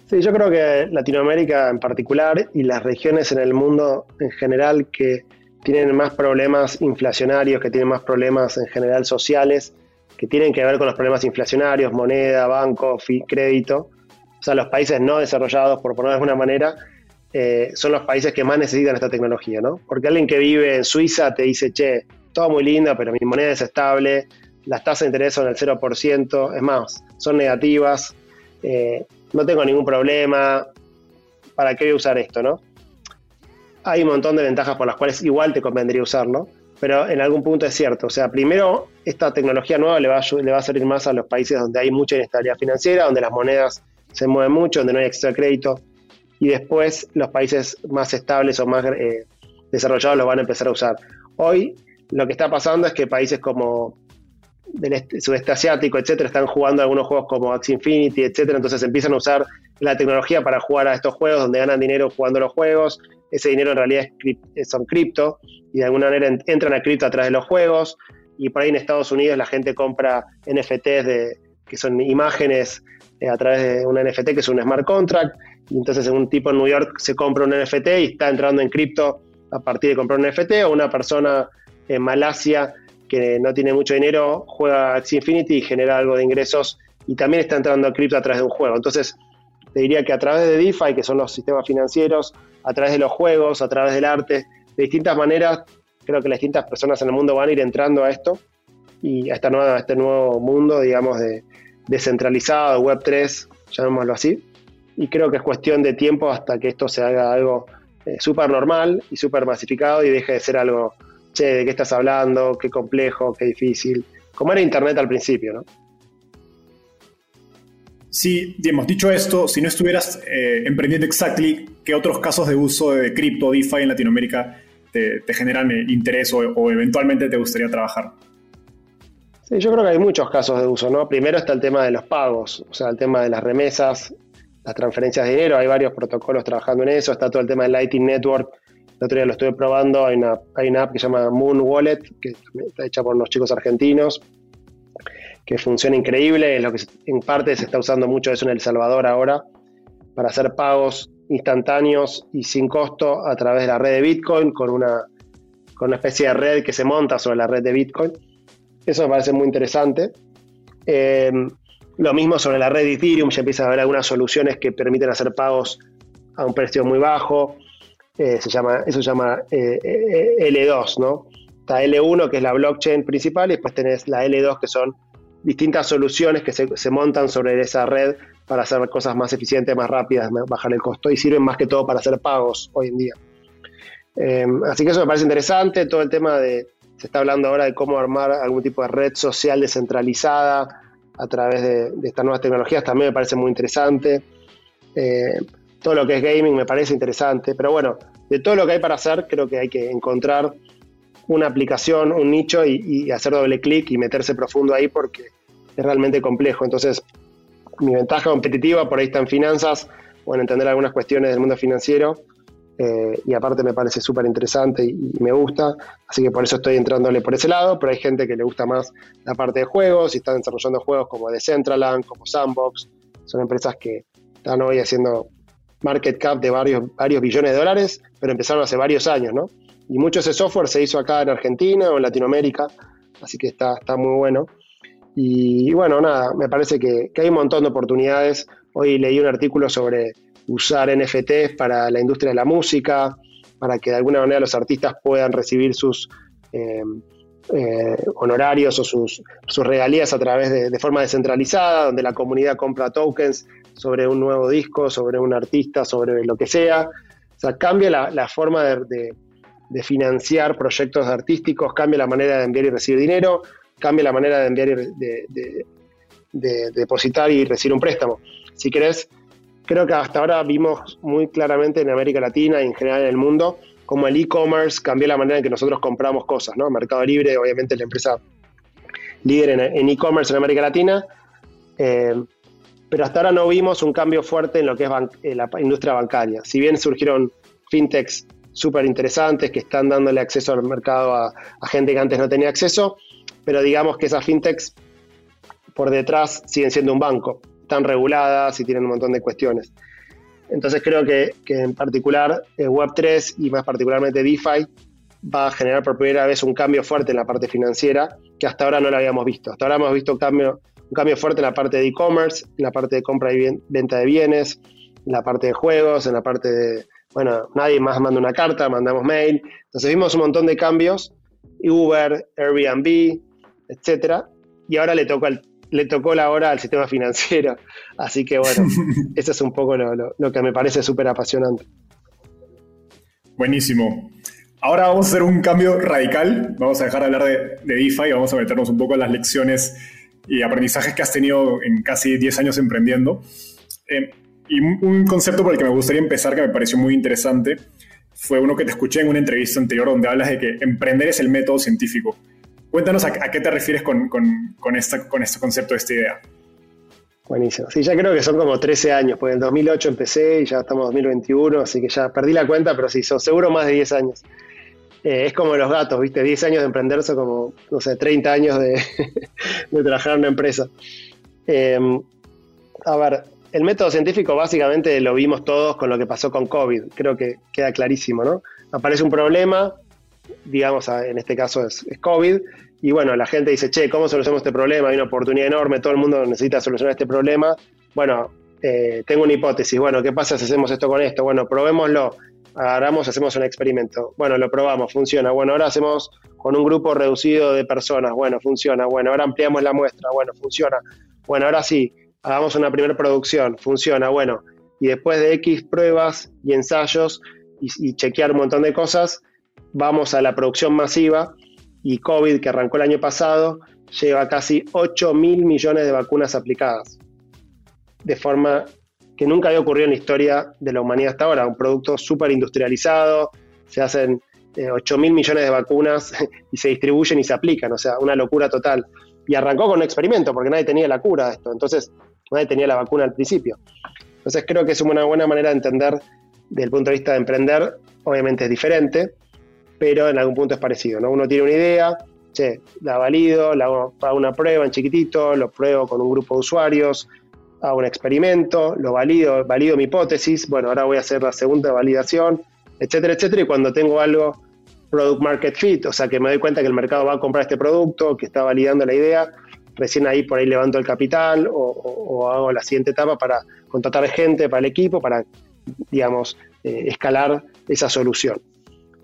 Sí, yo creo que Latinoamérica en particular y las regiones en el mundo en general que tienen más problemas inflacionarios, que tienen más problemas en general sociales, que tienen que ver con los problemas inflacionarios, moneda, banco, crédito. O sea, los países no desarrollados, por ponerlo de alguna manera, eh, son los países que más necesitan esta tecnología, ¿no? Porque alguien que vive en Suiza te dice, che, todo muy lindo, pero mi moneda es estable, las tasas de interés son del 0%, es más, son negativas, eh, no tengo ningún problema, ¿para qué voy a usar esto, no? Hay un montón de ventajas por las cuales igual te convendría usarlo, pero en algún punto es cierto. O sea, primero, esta tecnología nueva le va, a, le va a servir más a los países donde hay mucha inestabilidad financiera, donde las monedas se mueven mucho, donde no hay acceso a crédito, y después los países más estables o más eh, desarrollados lo van a empezar a usar. Hoy lo que está pasando es que países como del este, sudeste asiático, etcétera, están jugando algunos juegos como Axie Infinity, etcétera, entonces empiezan a usar la tecnología para jugar a estos juegos donde ganan dinero jugando los juegos. Ese dinero en realidad es, son cripto y de alguna manera entran a cripto a través de los juegos. Y por ahí en Estados Unidos la gente compra NFTs de, que son imágenes eh, a través de un NFT que es un smart contract. Y entonces un tipo en New York se compra un NFT y está entrando en cripto a partir de comprar un NFT o una persona en Malasia, que no tiene mucho dinero, juega Axie Infinity y genera algo de ingresos y también está entrando a cripto a través de un juego. Entonces, te diría que a través de DeFi, que son los sistemas financieros, a través de los juegos, a través del arte, de distintas maneras, creo que las distintas personas en el mundo van a ir entrando a esto y a, este nuevo mundo, digamos, de descentralizado, Web3, llamémoslo así. Y creo que es cuestión de tiempo hasta que esto se haga algo eh, súper normal y súper masificado y deje de ser algo che, ¿de qué estás hablando? Qué complejo, qué difícil. Como era Internet al principio, ¿no? Sí, hemos dicho esto, si no estuvieras eh, emprendiendo Exactly, ¿qué otros casos de uso de cripto, DeFi en Latinoamérica te, generan eh, interés o, eventualmente te gustaría trabajar? Sí, yo creo que hay muchos casos de uso, ¿no? Primero está el tema de los pagos, o sea, el tema de las remesas, las transferencias de dinero, hay varios protocolos trabajando en eso, está todo el tema del Lightning Network, el otro día lo estuve probando, hay una, hay una app que se llama Moon Wallet, que está hecha por unos chicos argentinos, que funciona increíble, es lo que en parte se está usando mucho eso en El Salvador ahora, para hacer pagos instantáneos y sin costo a través de la red de Bitcoin, con una, con una especie de red que se monta sobre la red de Bitcoin. Eso me parece muy interesante. Eh, lo mismo sobre la red Ethereum, ya empieza a haber algunas soluciones que permiten hacer pagos a un precio muy bajo. Eh, se llama, eso se llama eh, eh, L2, ¿no? Está L1, que es la blockchain principal, y después tenés la L2, que son distintas soluciones que se, montan sobre esa red para hacer cosas más eficientes, más rápidas, bajar el costo y sirven más que todo para hacer pagos hoy en día. Em, así que eso me parece interesante, todo el tema de, se está hablando ahora de cómo armar algún tipo de red social descentralizada a través de, estas nuevas tecnologías, también me parece muy interesante. Todo lo que es gaming me parece interesante, pero bueno, de todo lo que hay para hacer, creo que hay que encontrar una aplicación, un nicho y, hacer doble clic y meterse profundo ahí porque es realmente complejo. Entonces, mi ventaja competitiva por ahí está en finanzas o en entender algunas cuestiones del mundo financiero. Eh, y aparte me parece súper interesante y, me gusta, así que por eso estoy entrándole por ese lado, pero hay gente que le gusta más la parte de juegos y están desarrollando juegos como Decentraland, como Sandbox, son empresas que están hoy haciendo market cap de varios, varios billones de dólares, pero empezaron hace varios años, ¿no? Y mucho ese software se hizo acá en Argentina o en Latinoamérica, así que está, está muy bueno. Y, bueno, nada, me parece que, hay un montón de oportunidades. Hoy leí un artículo sobre usar NFTs para la industria de la música, para que de alguna manera los artistas puedan recibir sus eh, eh, honorarios o sus, sus, regalías a través de, de, forma descentralizada, donde la comunidad compra tokens sobre un nuevo disco, sobre un artista, sobre lo que sea. O sea, cambia la, forma de, financiar proyectos artísticos, cambia la manera de enviar y recibir dinero, cambia la manera de enviar y de, depositar y recibir un préstamo. Si querés, creo que hasta ahora vimos muy claramente en América Latina y en general en el mundo cómo el e-commerce cambió la manera en que nosotros compramos cosas, ¿no? Mercado Libre, obviamente, la empresa líder en e-commerce en, América Latina. Eh, pero hasta ahora no vimos un cambio fuerte en lo que es la industria bancaria. Si bien surgieron fintechs súper interesantes que están dándole acceso al mercado a, gente que antes no tenía acceso, pero digamos que esas fintechs por detrás siguen siendo un banco, están reguladas y tienen un montón de cuestiones. Entonces creo que, en particular eh, Web3 y más particularmente DeFi va a generar por primera vez un cambio fuerte en la parte financiera que hasta ahora no lo habíamos visto. Hasta ahora hemos visto cambio, un cambio fuerte en la parte de e-commerce, en la parte de compra y venta de bienes, en la parte de juegos, en la parte de, bueno, nadie más manda una carta, mandamos mail. Entonces vimos un montón de cambios, Uber, Airbnb, etcétera, y ahora le tocó, le tocó la hora al sistema financiero. Así que bueno, eso es un poco lo, que me parece súper apasionante. Buenísimo. Ahora vamos a hacer un cambio radical. Vamos a dejar de hablar de, de DeFi y vamos a meternos un poco en las lecciones y aprendizajes que has tenido en casi 10 años emprendiendo. Eh, y un concepto por el que me gustaría empezar, que me pareció muy interesante, fue uno que te escuché en una entrevista anterior donde hablas de que emprender es el método científico. Cuéntanos a, qué te refieres con, con, con, esta, con este concepto, esta idea. Buenísimo. Sí, ya creo que son como 13 años, porque en 2008 empecé y ya estamos en 2021, así que ya perdí la cuenta, pero sí, son seguro más de 10 años. Eh, es como los gatos, ¿viste? 10 años de emprender son como, no sé, 30 años de, trabajar en una empresa. Em, a ver, el método científico básicamente lo vimos todos con lo que pasó con COVID. Creo que queda clarísimo, ¿no? Aparece un problema, digamos, en este caso es, COVID, y bueno, la gente dice, che, ¿cómo solucionamos este problema? Hay una oportunidad enorme, todo el mundo necesita solucionar este problema. Bueno, eh, tengo una hipótesis, bueno, ¿qué pasa si hacemos esto con esto? Bueno, probémoslo agarramos, hacemos un experimento. Bueno, lo probamos, funciona. Bueno, ahora hacemos con un grupo reducido de personas. Bueno, funciona. Bueno, ahora ampliamos la muestra. Bueno, funciona. Bueno, ahora sí, hagamos una primera producción. Funciona. Bueno, y después de X pruebas y ensayos y, chequear un montón de cosas, vamos a la producción masiva y COVID, que arrancó el año pasado, lleva casi 8 mil millones de vacunas aplicadas de forma que nunca había ocurrido en la historia de la humanidad hasta ahora. Un producto súper industrializado, se hacen 8 eh, mil millones de vacunas y se distribuyen y se aplican, o sea, una locura total. Y arrancó con un experimento, porque nadie tenía la cura de esto, entonces nadie tenía la vacuna al principio. Entonces creo que es una buena manera de entender desde el punto de vista de emprender, obviamente es diferente, pero en algún punto es parecido, ¿no? Uno tiene una idea, che, la valido, la hago una prueba en chiquitito, lo pruebo con un grupo de usuarios, hago un experimento, lo valido, valido mi hipótesis, bueno, ahora voy a hacer la segunda validación, etcétera, etcétera, y cuando tengo algo, product market fit, o sea, que me doy cuenta que el mercado va a comprar este producto, que está validando la idea, recién ahí por ahí levanto el capital o, hago la siguiente etapa para contratar gente para el equipo, para, digamos, eh, escalar esa solución.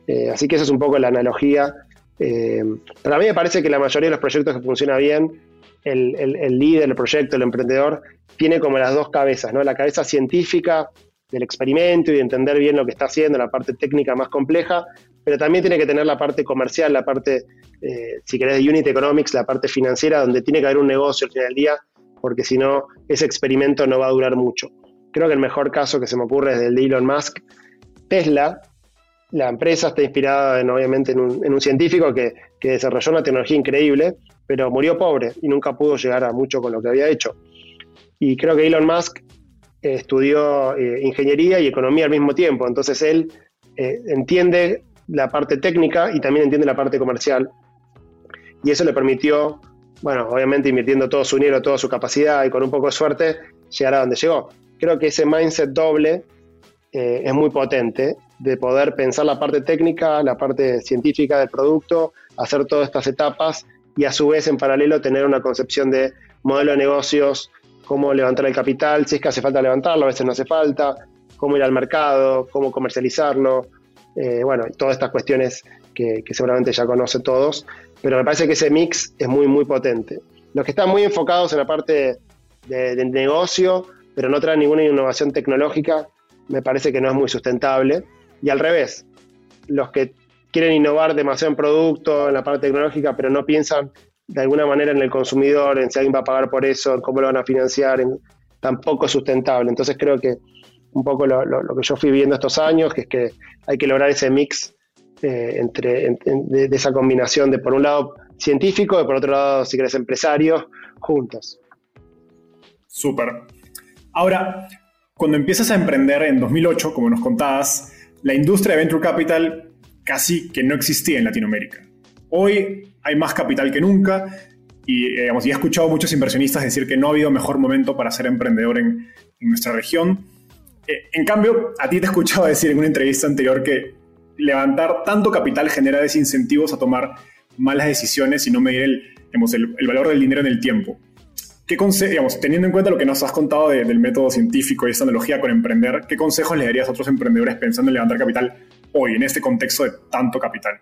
Eh, así que esa es un poco la analogía. Eh, para mí me parece que la mayoría de los proyectos que funcionan bien el, líder, el proyecto, el emprendedor, tiene como las dos cabezas, ¿no? La cabeza científica del experimento y de entender bien lo que está haciendo, la parte técnica más compleja, pero también tiene que tener la parte comercial, la parte, eh, si querés, de Unit Economics, la parte financiera, donde tiene que haber un negocio al final del día, porque si no, ese experimento no va a durar mucho. Creo que el mejor caso que se me ocurre es el de Elon Musk. Tesla, la empresa está inspirada en, obviamente en un, científico que, que, desarrolló una tecnología increíble, pero murió pobre y nunca pudo llegar a mucho con lo que había hecho. Y creo que Elon Musk eh, estudió eh, ingeniería y economía al mismo tiempo, entonces él eh, entiende la parte técnica y también entiende la parte comercial. Y eso le permitió, bueno, obviamente invirtiendo todo su dinero, toda su capacidad y con un poco de suerte, llegar a donde llegó. Creo que ese mindset doble es muy potente de poder pensar la parte técnica, la parte científica del producto, hacer todas estas etapas y a su vez en paralelo tener una concepción de modelo de negocios, cómo levantar el capital, si es que hace falta levantarlo, a veces no hace falta, cómo ir al mercado, cómo comercializarlo, eh, bueno, todas estas cuestiones que, seguramente ya conocen todos, pero me parece que ese mix es muy, muy potente. Los que están muy enfocados en la parte de, negocio, pero no traen ninguna innovación tecnológica, me parece que no es muy sustentable. Y al revés, los que quieren innovar demasiado en producto, en la parte tecnológica, pero no piensan de alguna manera en el consumidor, en si alguien va a pagar por eso, en cómo lo van a financiar, tampoco es sustentable. Entonces creo que un poco lo, que yo fui viendo estos años, que es que hay que lograr ese mix eh, entre de, esa combinación de por un lado científico y por otro lado, si querés, empresario, juntos. Súper. Ahora, cuando empiezas a emprender en 2008, como nos contabas, la industria de Venture Capital casi que no existía en Latinoamérica. Hoy hay más capital que nunca y, eh, digamos, he escuchado a muchos inversionistas decir que no ha habido mejor momento para ser emprendedor en, nuestra región. Eh, en cambio, a ti te he escuchado decir en una entrevista anterior que levantar tanto capital genera desincentivos a tomar malas decisiones y no medir el, valor del dinero en el tiempo. ¿Qué digamos, teniendo en cuenta lo que nos has contado del método científico y esta analogía con emprender, ¿qué consejos le darías a otros emprendedores pensando en levantar capital hoy, en este contexto de tanto capital?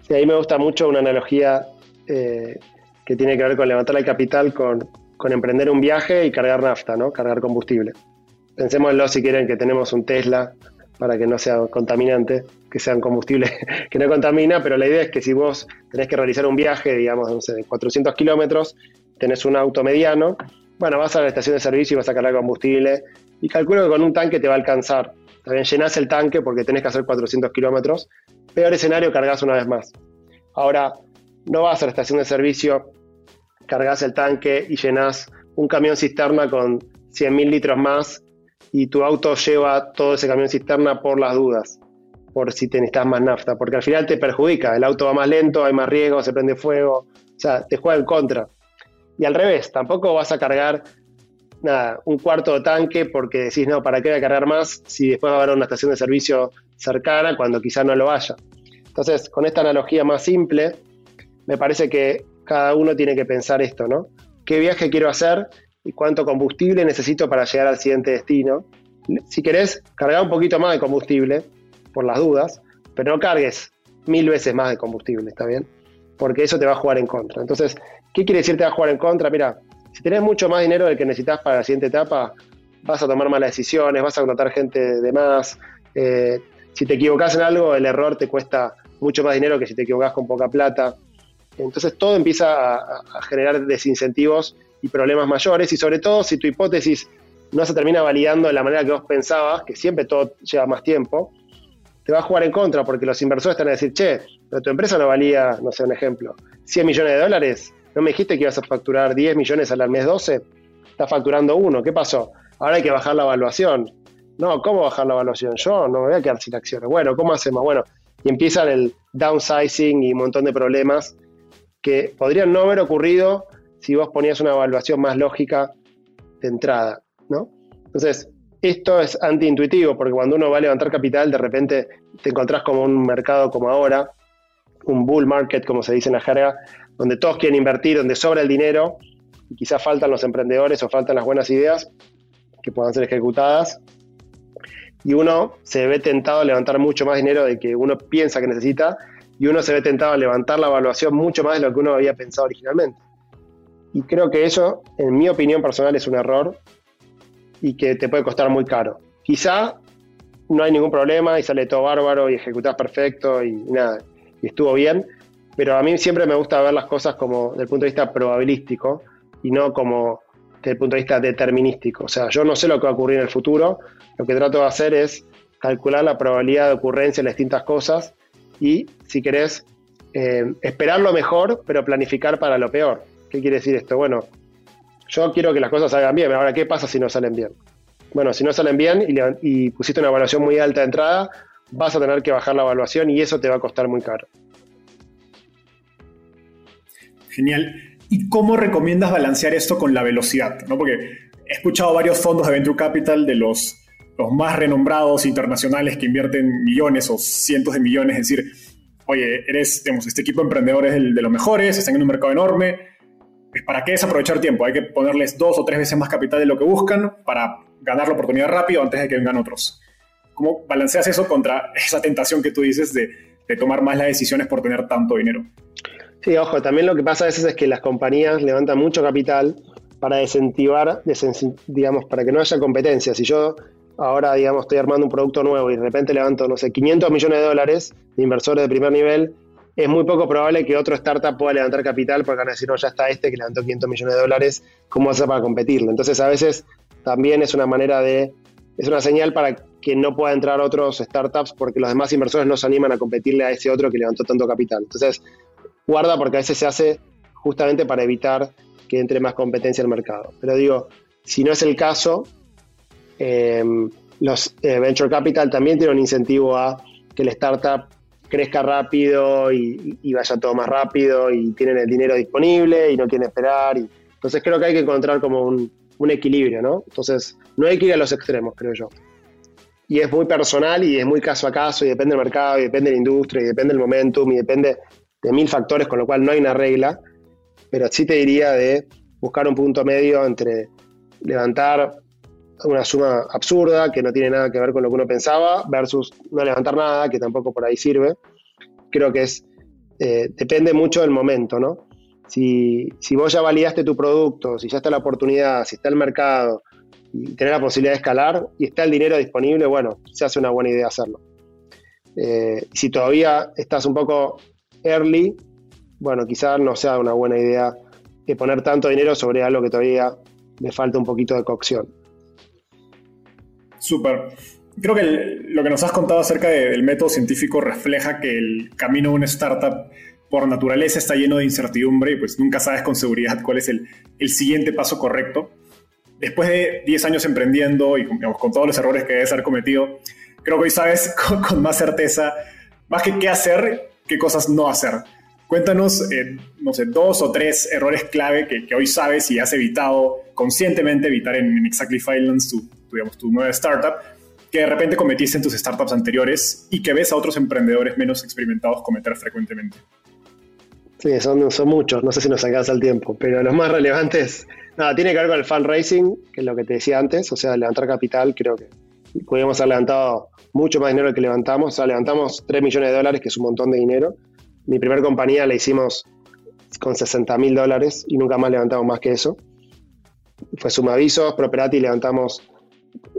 Sí, ahí me gusta mucho una analogía eh, que tiene que ver con levantar el capital con, emprender un viaje y cargar nafta, ¿no? Cargar combustible. Pensémoslo si quieren que tenemos un Tesla para que no sea contaminante, que sea un combustible que no contamina, pero la idea es que si vos tenés que realizar un viaje, digamos, no sé, de 400 kilómetros, tenés un auto mediano, bueno, vas a la estación de servicio y vas a cargar combustible y calculo que con un tanque te va a alcanzar. También llenás el tanque porque tenés que hacer 400 kilómetros, Peor escenario, cargas una vez más. Ahora, no vas a la estación de servicio, cargas el tanque y llenas un camión cisterna con 100.000 litros más y tu auto lleva todo ese camión cisterna por las dudas, por si te necesitas más nafta, porque al final te perjudica, el auto va más lento, hay más riesgo, se prende fuego, o sea, te juega en contra. Y al revés, tampoco vas a cargar nada, un cuarto de tanque porque decís, no, ¿para qué voy a cargar más si después va a haber una estación de servicio cercana cuando quizá no lo haya? Entonces, con esta analogía más simple, me parece que cada uno tiene que pensar esto, ¿no? ¿Qué viaje quiero hacer y cuánto combustible necesito para llegar al siguiente destino? Si querés, cargar un poquito más de combustible, por las dudas, pero no cargues mil veces más de combustible, ¿está bien? Porque eso te va a jugar en contra. Entonces, ¿qué quiere decir te va a jugar en contra? Mira, si tenés mucho más dinero del que necesitas para la siguiente etapa, vas a tomar malas decisiones, vas a contratar gente de más. Eh, si te equivocas en algo, el error te cuesta mucho más dinero que si te equivocas con poca plata. Entonces todo empieza a, generar desincentivos y problemas mayores y sobre todo si tu hipótesis no se termina validando de la manera que vos pensabas, que siempre todo lleva más tiempo, te va a jugar en contra porque los inversores están a decir, che, pero tu empresa no valía, no sé, un ejemplo, 100 millones de dólares, ¿No me dijiste que ibas a facturar 10 millones al mes 12? Estás facturando uno. ¿Qué pasó? Ahora hay que bajar la evaluación. No, ¿cómo bajar la evaluación? Yo no me voy a quedar sin acciones. Bueno, ¿cómo hacemos? Bueno, y empiezan el downsizing y un montón de problemas que podrían no haber ocurrido si vos ponías una evaluación más lógica de entrada, ¿no? Entonces, esto es antiintuitivo porque cuando uno va a levantar capital, de repente te encontrás como un mercado como ahora, un bull market, como se dice en la jerga, donde todos quieren invertir, donde sobra el dinero y quizás faltan los emprendedores o faltan las buenas ideas que puedan ser ejecutadas. Y uno se ve tentado a levantar mucho más dinero de que uno piensa que necesita y uno se ve tentado a levantar la evaluación mucho más de lo que uno había pensado originalmente. Y creo que eso, en mi opinión personal, es un error y que te puede costar muy caro. Quizá no hay ningún problema y sale todo bárbaro y ejecutás perfecto y, nada, y estuvo bien, pero a mí siempre me gusta ver las cosas como del punto de vista probabilístico y no como desde el punto de vista determinístico. O sea, yo no sé lo que va a ocurrir en el futuro, lo que trato de hacer es calcular la probabilidad de ocurrencia de distintas cosas y, si querés, eh, esperar lo mejor, pero planificar para lo peor. ¿Qué quiere decir esto? Bueno, yo quiero que las cosas salgan bien, ahora, ¿qué pasa si no salen bien? Bueno, si no salen bien y, y pusiste una evaluación muy alta de entrada, vas a tener que bajar la evaluación y eso te va a costar muy caro. Genial. ¿Y cómo recomiendas balancear esto con la velocidad? ¿no? Porque he escuchado varios fondos de Venture Capital de los, los más renombrados internacionales que invierten millones o cientos de millones, es decir, oye, eres, digamos, este equipo de emprendedores de, de los mejores, están en un mercado enorme, ¿para qué desaprovechar tiempo? Hay que ponerles dos o tres veces más capital de lo que buscan para ganar la oportunidad rápido antes de que vengan otros. ¿Cómo balanceas eso contra esa tentación que tú dices de, de tomar más las decisiones por tener tanto dinero? Sí, ojo, también lo que pasa a veces es que las compañías levantan mucho capital para desincentivar, digamos, para que no haya competencia. Si yo ahora, digamos, estoy armando un producto nuevo y de repente levanto, no sé, 500 millones de dólares de inversores de primer nivel, es muy poco probable que otro startup pueda levantar capital porque van a decir, no, ya está este que levantó 500 millones de dólares, ¿cómo hacer para competirle? Entonces, a veces también es una manera de, es una señal para que no pueda entrar otros startups porque los demás inversores no se animan a competirle a ese otro que levantó tanto capital. Entonces, guarda porque a veces se hace justamente para evitar que entre más competencia al mercado. Pero digo, si no es el caso, em, los eh, Venture Capital también tienen un incentivo a que el startup crezca rápido y, vaya todo más rápido y tienen el dinero disponible y no quieren esperar. Y, entonces creo que hay que encontrar como un, un equilibrio, ¿no? Entonces no hay que ir a los extremos, creo yo. Y es muy personal y es muy caso a caso y depende del mercado y depende de la industria y depende del momentum y depende de mil factores, con lo cual no hay una regla, pero sí te diría de buscar un punto medio entre levantar una suma absurda que no tiene nada que ver con lo que uno pensaba versus no levantar nada, que tampoco por ahí sirve. Creo que es, eh, depende mucho del momento, ¿no? Si, si, vos ya validaste tu producto, si ya está la oportunidad, si está el mercado y tenés la posibilidad de escalar y está el dinero disponible, bueno, se hace una buena idea hacerlo. Eh, si todavía estás un poco early, bueno, quizás no sea una buena idea que poner tanto dinero sobre algo que todavía le falta un poquito de cocción. Súper. Creo que lo que nos has contado acerca del método científico refleja que el camino de una startup por naturaleza está lleno de incertidumbre y pues nunca sabes con seguridad cuál es el, siguiente paso correcto. Después de 10 años emprendiendo y con todos los errores que debes haber cometido, creo que hoy sabes con, con más certeza más que qué hacer, qué cosas no hacer. Cuéntanos, eh, no sé, dos o tres errores clave que, hoy sabes y has evitado conscientemente evitar en, Exactly Finance, tu, digamos, tu nueva startup, que de repente cometiste en tus startups anteriores y que ves a otros emprendedores menos experimentados cometer frecuentemente. Sí, son, son muchos, no sé si nos alcanza el tiempo, pero los más relevantes, nada, tiene que ver con el fundraising, que es lo que te decía antes, o sea, levantar capital, creo que podríamos haber levantado mucho más dinero que levantamos. O sea, levantamos 3 millones de dólares, que es un montón de dinero. Mi primera compañía la hicimos con 60 mil dólares y nunca más levantamos más que eso. Fue Sumavisos, Properati levantamos,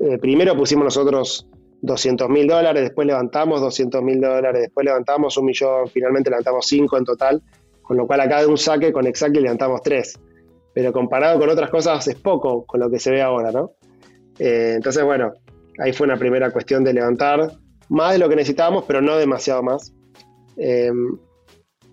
eh, primero pusimos nosotros 200 mil dólares, después levantamos 200 mil dólares, después levantamos un millón, finalmente levantamos 5 en total, con lo cual acá de un saque con Exactly levantamos 3. Pero comparado con otras cosas es poco con lo que se ve ahora, ¿no? Eh, entonces, bueno, Ahí fue una primera cuestión de levantar más de lo que necesitábamos, pero no demasiado más. Eh,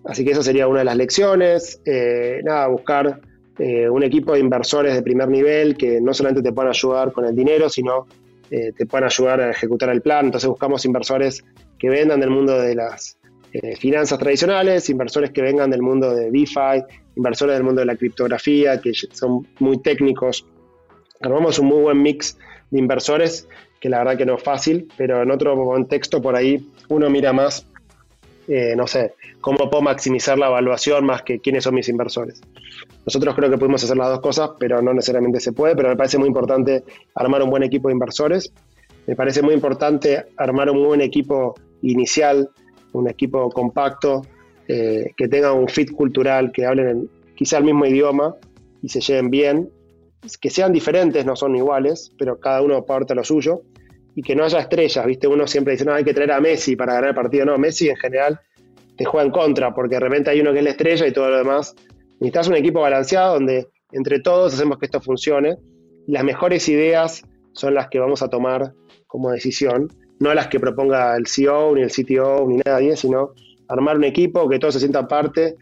así que esa sería una de las lecciones. Eh, nada, buscar eh, un equipo de inversores de primer nivel que no solamente te puedan ayudar con el dinero, sino te puedan ayudar a ejecutar el plan. Entonces buscamos inversores que vengan del mundo de las finanzas tradicionales, inversores que vengan del mundo de DeFi, inversores del mundo de la criptografía, que son muy técnicos. Armamos un muy buen mix de inversores que la verdad que no es fácil, pero en otro contexto por ahí uno mira más, eh, no sé, cómo puedo maximizar la evaluación más que quiénes son mis inversores. Nosotros creo que pudimos hacer las dos cosas, pero no necesariamente se puede, pero me parece muy importante armar un buen equipo de inversores. Me parece muy importante armar un buen equipo inicial, un equipo compacto, eh, que tenga un fit cultural, que hablen quizá el mismo idioma y se lleven bien, que sean diferentes, no son iguales, pero cada uno aporta lo suyo, y que no haya estrellas, ¿viste? Uno siempre dice, no, hay que traer a Messi para ganar el partido. No, Messi en general te juega en contra, porque de repente hay uno que es la estrella y todo lo demás. Necesitas un equipo balanceado donde entre todos hacemos que esto funcione. Las mejores ideas son las que vamos a tomar como decisión, no las que proponga el CEO, ni el CTO, ni nadie, sino armar un equipo que todos se sientan parte.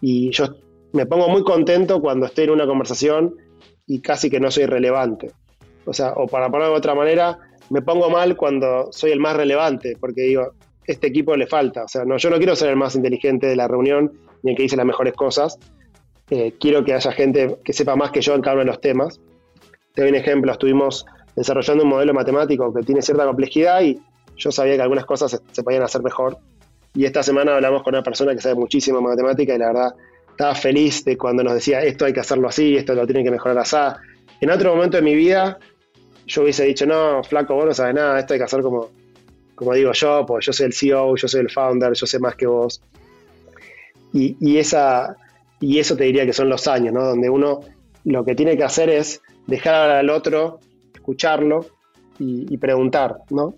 Y yo me pongo muy contento cuando estoy en una conversación y casi que no soy relevante. O sea, o para ponerlo de otra manera, me pongo mal cuando soy el más relevante, porque digo, este equipo le falta. O sea, no, yo no quiero ser el más inteligente de la reunión ni el que dice las mejores cosas. Eh, quiero que haya gente que sepa más que yo en cada uno de los temas. Te doy un ejemplo, estuvimos desarrollando un modelo matemático que tiene cierta complejidad y yo sabía que algunas cosas se, se podían hacer mejor. Y esta semana hablamos con una persona que sabe muchísimo matemática y la verdad estaba feliz de cuando nos decía esto hay que hacerlo así, esto lo tiene que mejorar así. En otro momento de mi vida yo hubiese dicho, no, flaco, vos no sabes nada, esto hay que hacer como, como digo yo, pues yo soy el CEO, yo soy el founder, yo sé más que vos. Y, esa, y eso te diría que son los años, ¿no? Donde uno lo que tiene que hacer es dejar al otro, escucharlo y, preguntar, ¿no?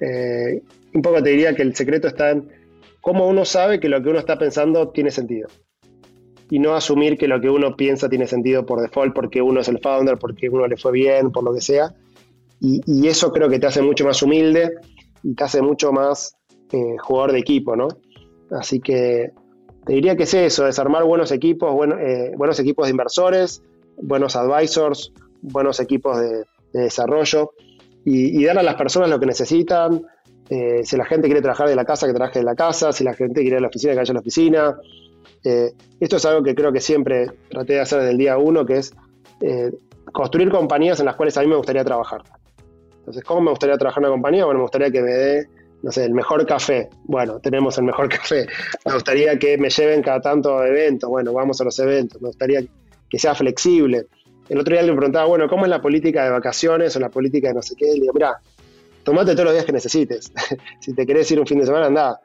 Eh, un poco te diría que el secreto está en cómo uno sabe que lo que uno está pensando tiene sentido. Y no asumir que lo que uno piensa tiene sentido por default, porque uno es el founder, porque uno le fue bien, por lo que sea, y, eso creo que te hace mucho más humilde y te hace mucho más eh, jugador de equipo, ¿no? Así que te diría que es eso, es armar buenos equipos, eh, buenos equipos de inversores, buenos advisors, buenos equipos de, desarrollo y, dar a las personas lo que necesitan. Eh, si la gente quiere trabajar de la casa, que trabaje de la casa, si la gente quiere ir a la oficina, que vaya a la oficina. Esto es algo que creo que siempre traté de hacer desde el día uno, que es construir compañías en las cuales a mí me gustaría trabajar. Entonces, ¿cómo me gustaría trabajar en una compañía? Bueno, me gustaría que me dé, no sé, el mejor café. Bueno, tenemos el mejor café. Me gustaría que me lleven cada tanto a eventos. Bueno, vamos a los eventos. Me gustaría que sea flexible. El otro día le preguntaba, bueno, ¿cómo es la política de vacaciones o la política de no sé qué? Le digo, mira, tomate todos los días que necesites. si te querés ir un fin de semana, anda.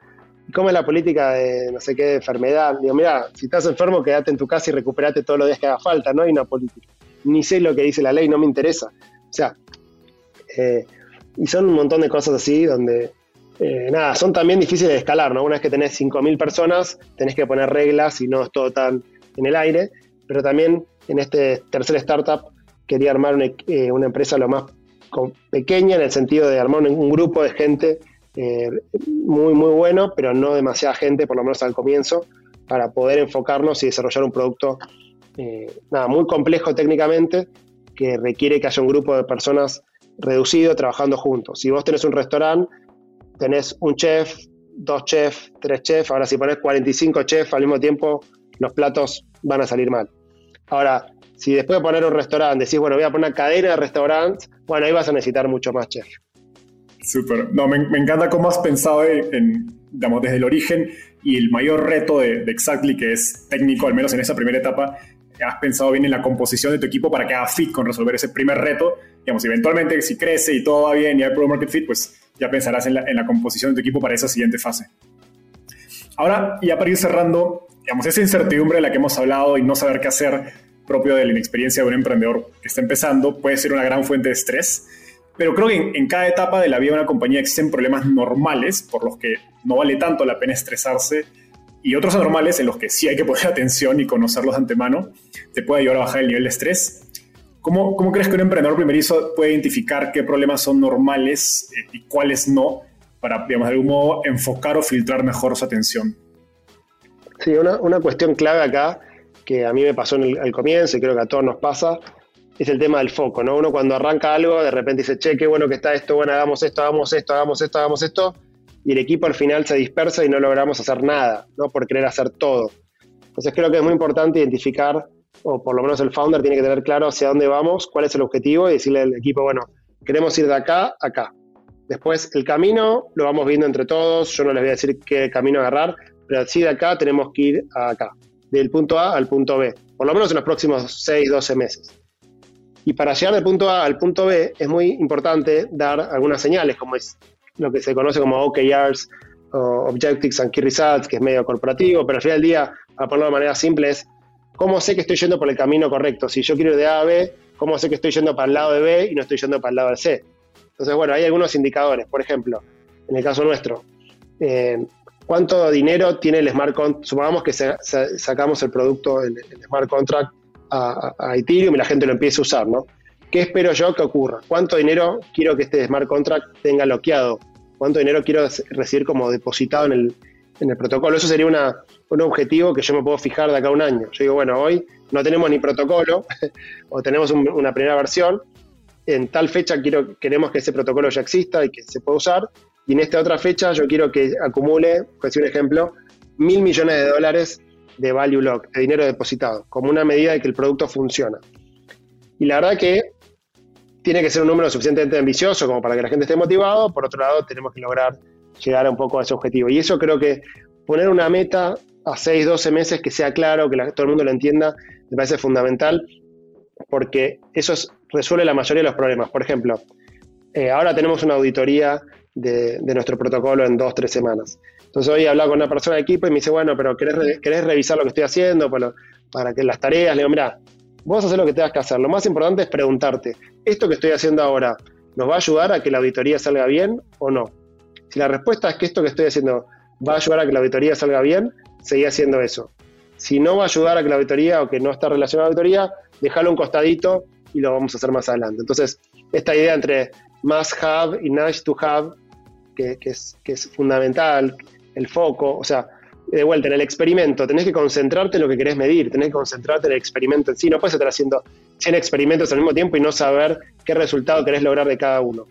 ¿Cómo es la política de no sé qué enfermedad? Digo, mira, si estás enfermo, quédate en tu casa y recuperate todos los días que haga falta. No hay una política. Ni sé lo que dice la ley, no me interesa. O sea, eh, y son un montón de cosas así donde, eh, nada, son también difíciles de escalar, ¿no? Una vez que tenés 5.000 personas, tenés que poner reglas y no es todo tan en el aire, pero también en este tercer startup quería armar una, eh, empresa lo más pequeña en el sentido de armar un, grupo de gente muy, muy bueno, pero no demasiada gente, por lo menos al comienzo, para poder enfocarnos y desarrollar un producto nada, muy complejo técnicamente, que requiere que haya un grupo de personas reducido trabajando juntos. Si vos tenés un restaurante, tenés un chef, dos chefs, tres chefs, ahora si pones 45 chefs al mismo tiempo, los platos van a salir mal. Ahora, si después de poner un restaurante decís, bueno, voy a poner una cadena de restaurantes, bueno, ahí vas a necesitar mucho más chef. Súper. No, me, encanta cómo has pensado en, digamos, desde el origen y el mayor reto de, Exactly, que es técnico, al menos en esa primera etapa, has pensado bien en la composición de tu equipo para que haga fit con resolver ese primer reto. Digamos, eventualmente si crece y todo va bien y hay Pro Market Fit, pues ya pensarás en la, composición de tu equipo para esa siguiente fase. Ahora, ya para ir cerrando, digamos, esa incertidumbre de la que hemos hablado y no saber qué hacer propio de la inexperiencia de un emprendedor que está empezando puede ser una gran fuente de estrés. Pero creo que en, cada etapa de la vida de una compañía existen problemas normales por los que no vale tanto la pena estresarse y otros anormales en los que sí hay que poner atención y conocerlos de antemano, te puede ayudar a bajar el nivel de estrés. ¿Cómo, crees que un emprendedor primerizo puede identificar qué problemas son normales eh, y cuáles no para, digamos, de algún modo enfocar o filtrar mejor su atención? Sí, una, una cuestión clave acá que a mí me pasó en el, al comienzo y creo que a todos nos pasa, es el tema del foco, ¿no? Uno cuando arranca algo, de repente dice, che, qué bueno que está esto, bueno, hagamos esto, hagamos esto, hagamos esto, hagamos esto, y el equipo al final se dispersa y no logramos hacer nada, ¿no? Por querer hacer todo. Entonces creo que es muy importante identificar, o por lo menos el founder tiene que tener claro hacia dónde vamos, cuál es el objetivo y decirle al equipo, bueno, queremos ir de acá a acá. Después el camino lo vamos viendo entre todos, yo no les voy a decir qué camino agarrar, pero sí de acá tenemos que ir a acá, del punto A al punto B, por lo menos en los próximos 6, 12 meses. Y para llegar del punto A al punto B es muy importante dar algunas señales, como es lo que se conoce como OKRs, o Objectives and Key Results, que es medio corporativo, pero al final del día, para ponerlo de manera simple, es ¿cómo sé que estoy yendo por el camino correcto? Si yo quiero ir de A a B, ¿cómo sé que estoy yendo para el lado de B y no estoy yendo para el lado de C? Entonces, bueno, hay algunos indicadores. Por ejemplo, en el caso nuestro, eh, ¿cuánto dinero tiene el smart contract? Supongamos que sacamos el producto, el, smart contract a, a, Ethereum y la gente lo empieza a usar, ¿no? ¿Qué espero yo que ocurra? ¿Cuánto dinero quiero que este smart contract tenga bloqueado? ¿Cuánto dinero quiero recibir como depositado en el, en el protocolo? Eso sería una, un objetivo que yo me puedo fijar de acá a un año. Yo digo, bueno, hoy no tenemos ni protocolo o tenemos una primera versión. En tal fecha quiero, queremos que ese protocolo ya exista y que se pueda usar. Y en esta otra fecha yo quiero que acumule, por decir un ejemplo, mil millones de dólares de value lock, de dinero depositado, como una medida de que el producto funciona. Y la verdad que tiene que ser un número suficientemente ambicioso como para que la gente esté motivado. Por otro lado, tenemos que lograr llegar un poco a ese objetivo. Y eso creo que poner una meta a 6, 12 meses que sea claro, que todo el mundo lo entienda, me parece fundamental porque eso resuelve la mayoría de los problemas. Por ejemplo, eh, ahora tenemos una auditoría de, nuestro protocolo en dos, tres semanas. Entonces hoy he hablado con una persona de equipo y me dice, bueno, pero ¿querés, querés revisar lo que estoy haciendo para, que las tareas? Le digo, mira, vos haces lo que tengas que hacer. Lo más importante es preguntarte, ¿esto que estoy haciendo ahora nos va a ayudar a que la auditoría salga bien o no? Si la respuesta es que esto que estoy haciendo va a ayudar a que la auditoría salga bien, seguí haciendo eso. Si no va a ayudar a que la auditoría o que no está relacionada a la auditoría, déjalo un costadito y lo vamos a hacer más adelante. Entonces, esta idea entre must have y nice to have, que es fundamental, el foco, o sea, de vuelta, en el experimento, tenés que concentrarte en lo que querés medir, tenés que concentrarte en el experimento en sí, no puedes estar haciendo 100 experimentos al mismo tiempo y no saber qué resultado querés lograr de cada uno.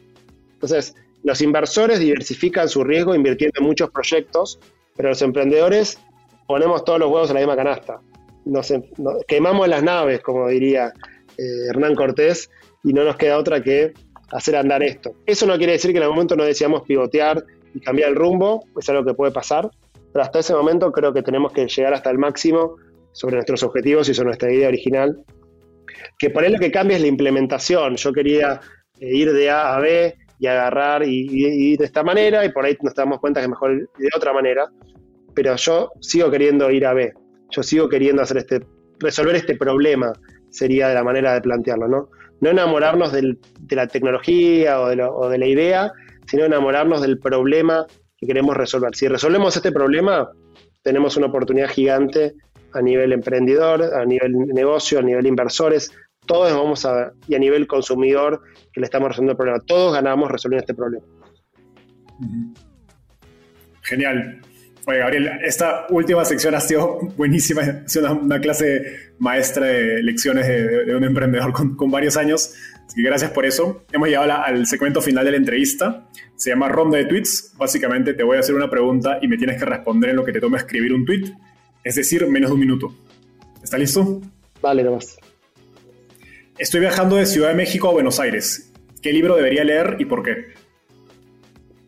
Entonces, los inversores diversifican su riesgo invirtiendo en muchos proyectos, pero los emprendedores ponemos todos los huevos en la misma canasta. Nos, em, quemamos las naves, como diría eh, Hernán Cortés, y no nos queda otra que hacer andar esto. Eso no quiere decir que en algún momento no deseamos pivotear y cambiar el rumbo, es algo que puede pasar, pero hasta ese momento creo que tenemos que llegar hasta el máximo sobre nuestros objetivos y sobre nuestra idea original. Que por ahí lo que cambia es la implementación. Yo quería eh, ir de A a B y agarrar y, ir de esta manera y por ahí nos damos cuenta que es mejor ir de otra manera. Pero yo sigo queriendo ir a B. Yo sigo queriendo hacer este, resolver este problema, sería de la manera de plantearlo, ¿no? No enamorarnos de la tecnología o de, o de la idea, sino enamorarnos del problema que queremos resolver. Si resolvemos este problema, tenemos una oportunidad gigante a nivel emprendedor, a nivel negocio, a nivel inversores, todos vamos a, y a nivel consumidor que le estamos resolviendo el problema. Todos ganamos resolviendo este problema. Genial. Oye, Gabriel, esta última sección ha sido buenísima, ha sido una, clase maestra de lecciones de, un emprendedor con, con, varios años. Así que gracias por eso. Hemos llegado al segmento final de la entrevista. Se llama ronda de tweets. Básicamente te voy a hacer una pregunta y me tienes que responder en lo que te toma escribir un tweet. Es decir, menos de un minuto. ¿Está listo? Vale, nomás. Estoy viajando de Ciudad de México a Buenos Aires. ¿Qué libro debería leer y por qué?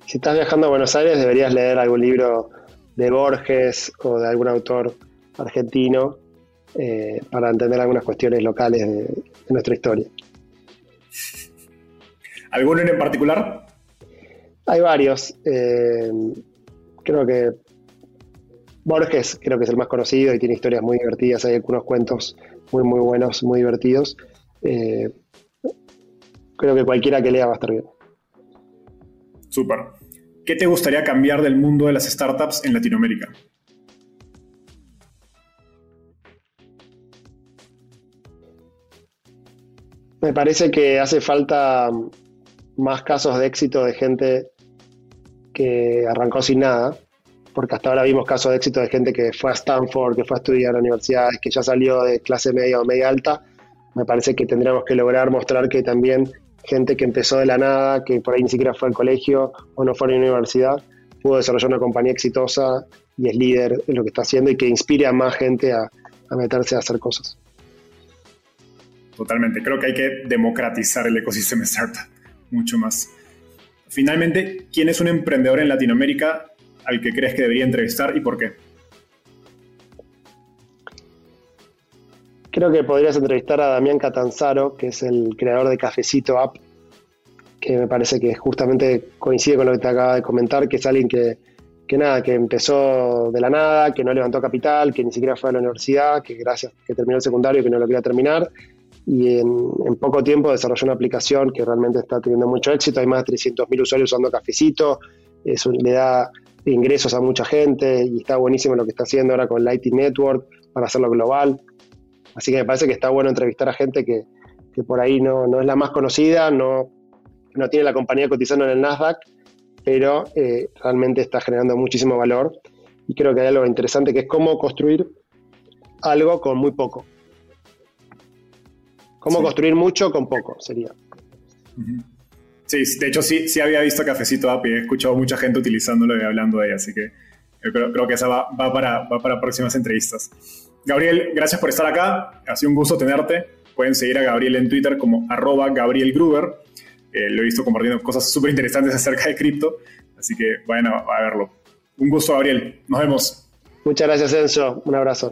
Si estás viajando a Buenos Aires, deberías leer algún libro de Borges o de algún autor argentino eh, para entender algunas cuestiones locales de, nuestra historia. ¿Alguno en particular? Hay varios. Eh, creo que Borges creo que es el más conocido y tiene historias muy divertidas. Hay algunos cuentos muy, muy buenos, muy divertidos. Eh, creo que cualquiera que lea va a estar bien. Súper. ¿Qué te gustaría cambiar del mundo de las startups en Latinoamérica? Me parece que hace falta más casos de éxito de gente que arrancó sin nada, porque hasta ahora vimos casos de éxito de gente que fue a Stanford, que fue a estudiar a universidades, que ya salió de clase media o media alta. Me parece que tendríamos que lograr mostrar que también gente que empezó de la nada, que por ahí ni siquiera fue al colegio o no fue a la universidad, pudo desarrollar una compañía exitosa y es líder en lo que está haciendo y que inspire a más gente a, meterse a hacer cosas. Totalmente, creo que hay que democratizar el ecosistema startup mucho más. Finalmente, ¿quién es un emprendedor en Latinoamérica al que crees que debería entrevistar y por qué? Creo que podrías entrevistar a Damián Catanzaro, que es el creador de Cafecito App, que me parece que justamente coincide con lo que te acaba de comentar, que es alguien que, que nada, que empezó de la nada, que no levantó capital, que ni siquiera fue a la universidad, que gracias que terminó el secundario, que no lo quería terminar. Y en, poco tiempo desarrolló una aplicación que realmente está teniendo mucho éxito. Hay más de 300.000 usuarios usando Cafecito. Eso le da ingresos a mucha gente y está buenísimo lo que está haciendo ahora con Lighting Network para hacerlo global. Así que me parece que está bueno entrevistar a gente que, que por ahí no, no, es la más conocida, no, no tiene la compañía cotizando en el Nasdaq, pero eh, realmente está generando muchísimo valor. Y creo que hay algo interesante que es cómo construir algo con muy poco. Cómo construir mucho con poco, sería. Sí, de hecho sí, sí había visto Cafecito App y he escuchado mucha gente utilizándolo y hablando de ella, así que creo, creo que esa va, va, para, va para próximas entrevistas. Gabriel, gracias por estar acá, ha sido un gusto tenerte. Pueden seguir a Gabriel en Twitter como arroba Gabriel Gruber. Eh, lo he visto compartiendo cosas súper interesantes acerca de cripto, así que vayan a, a verlo. Un gusto, Gabriel. Nos vemos. Muchas gracias, Enzo. Un abrazo.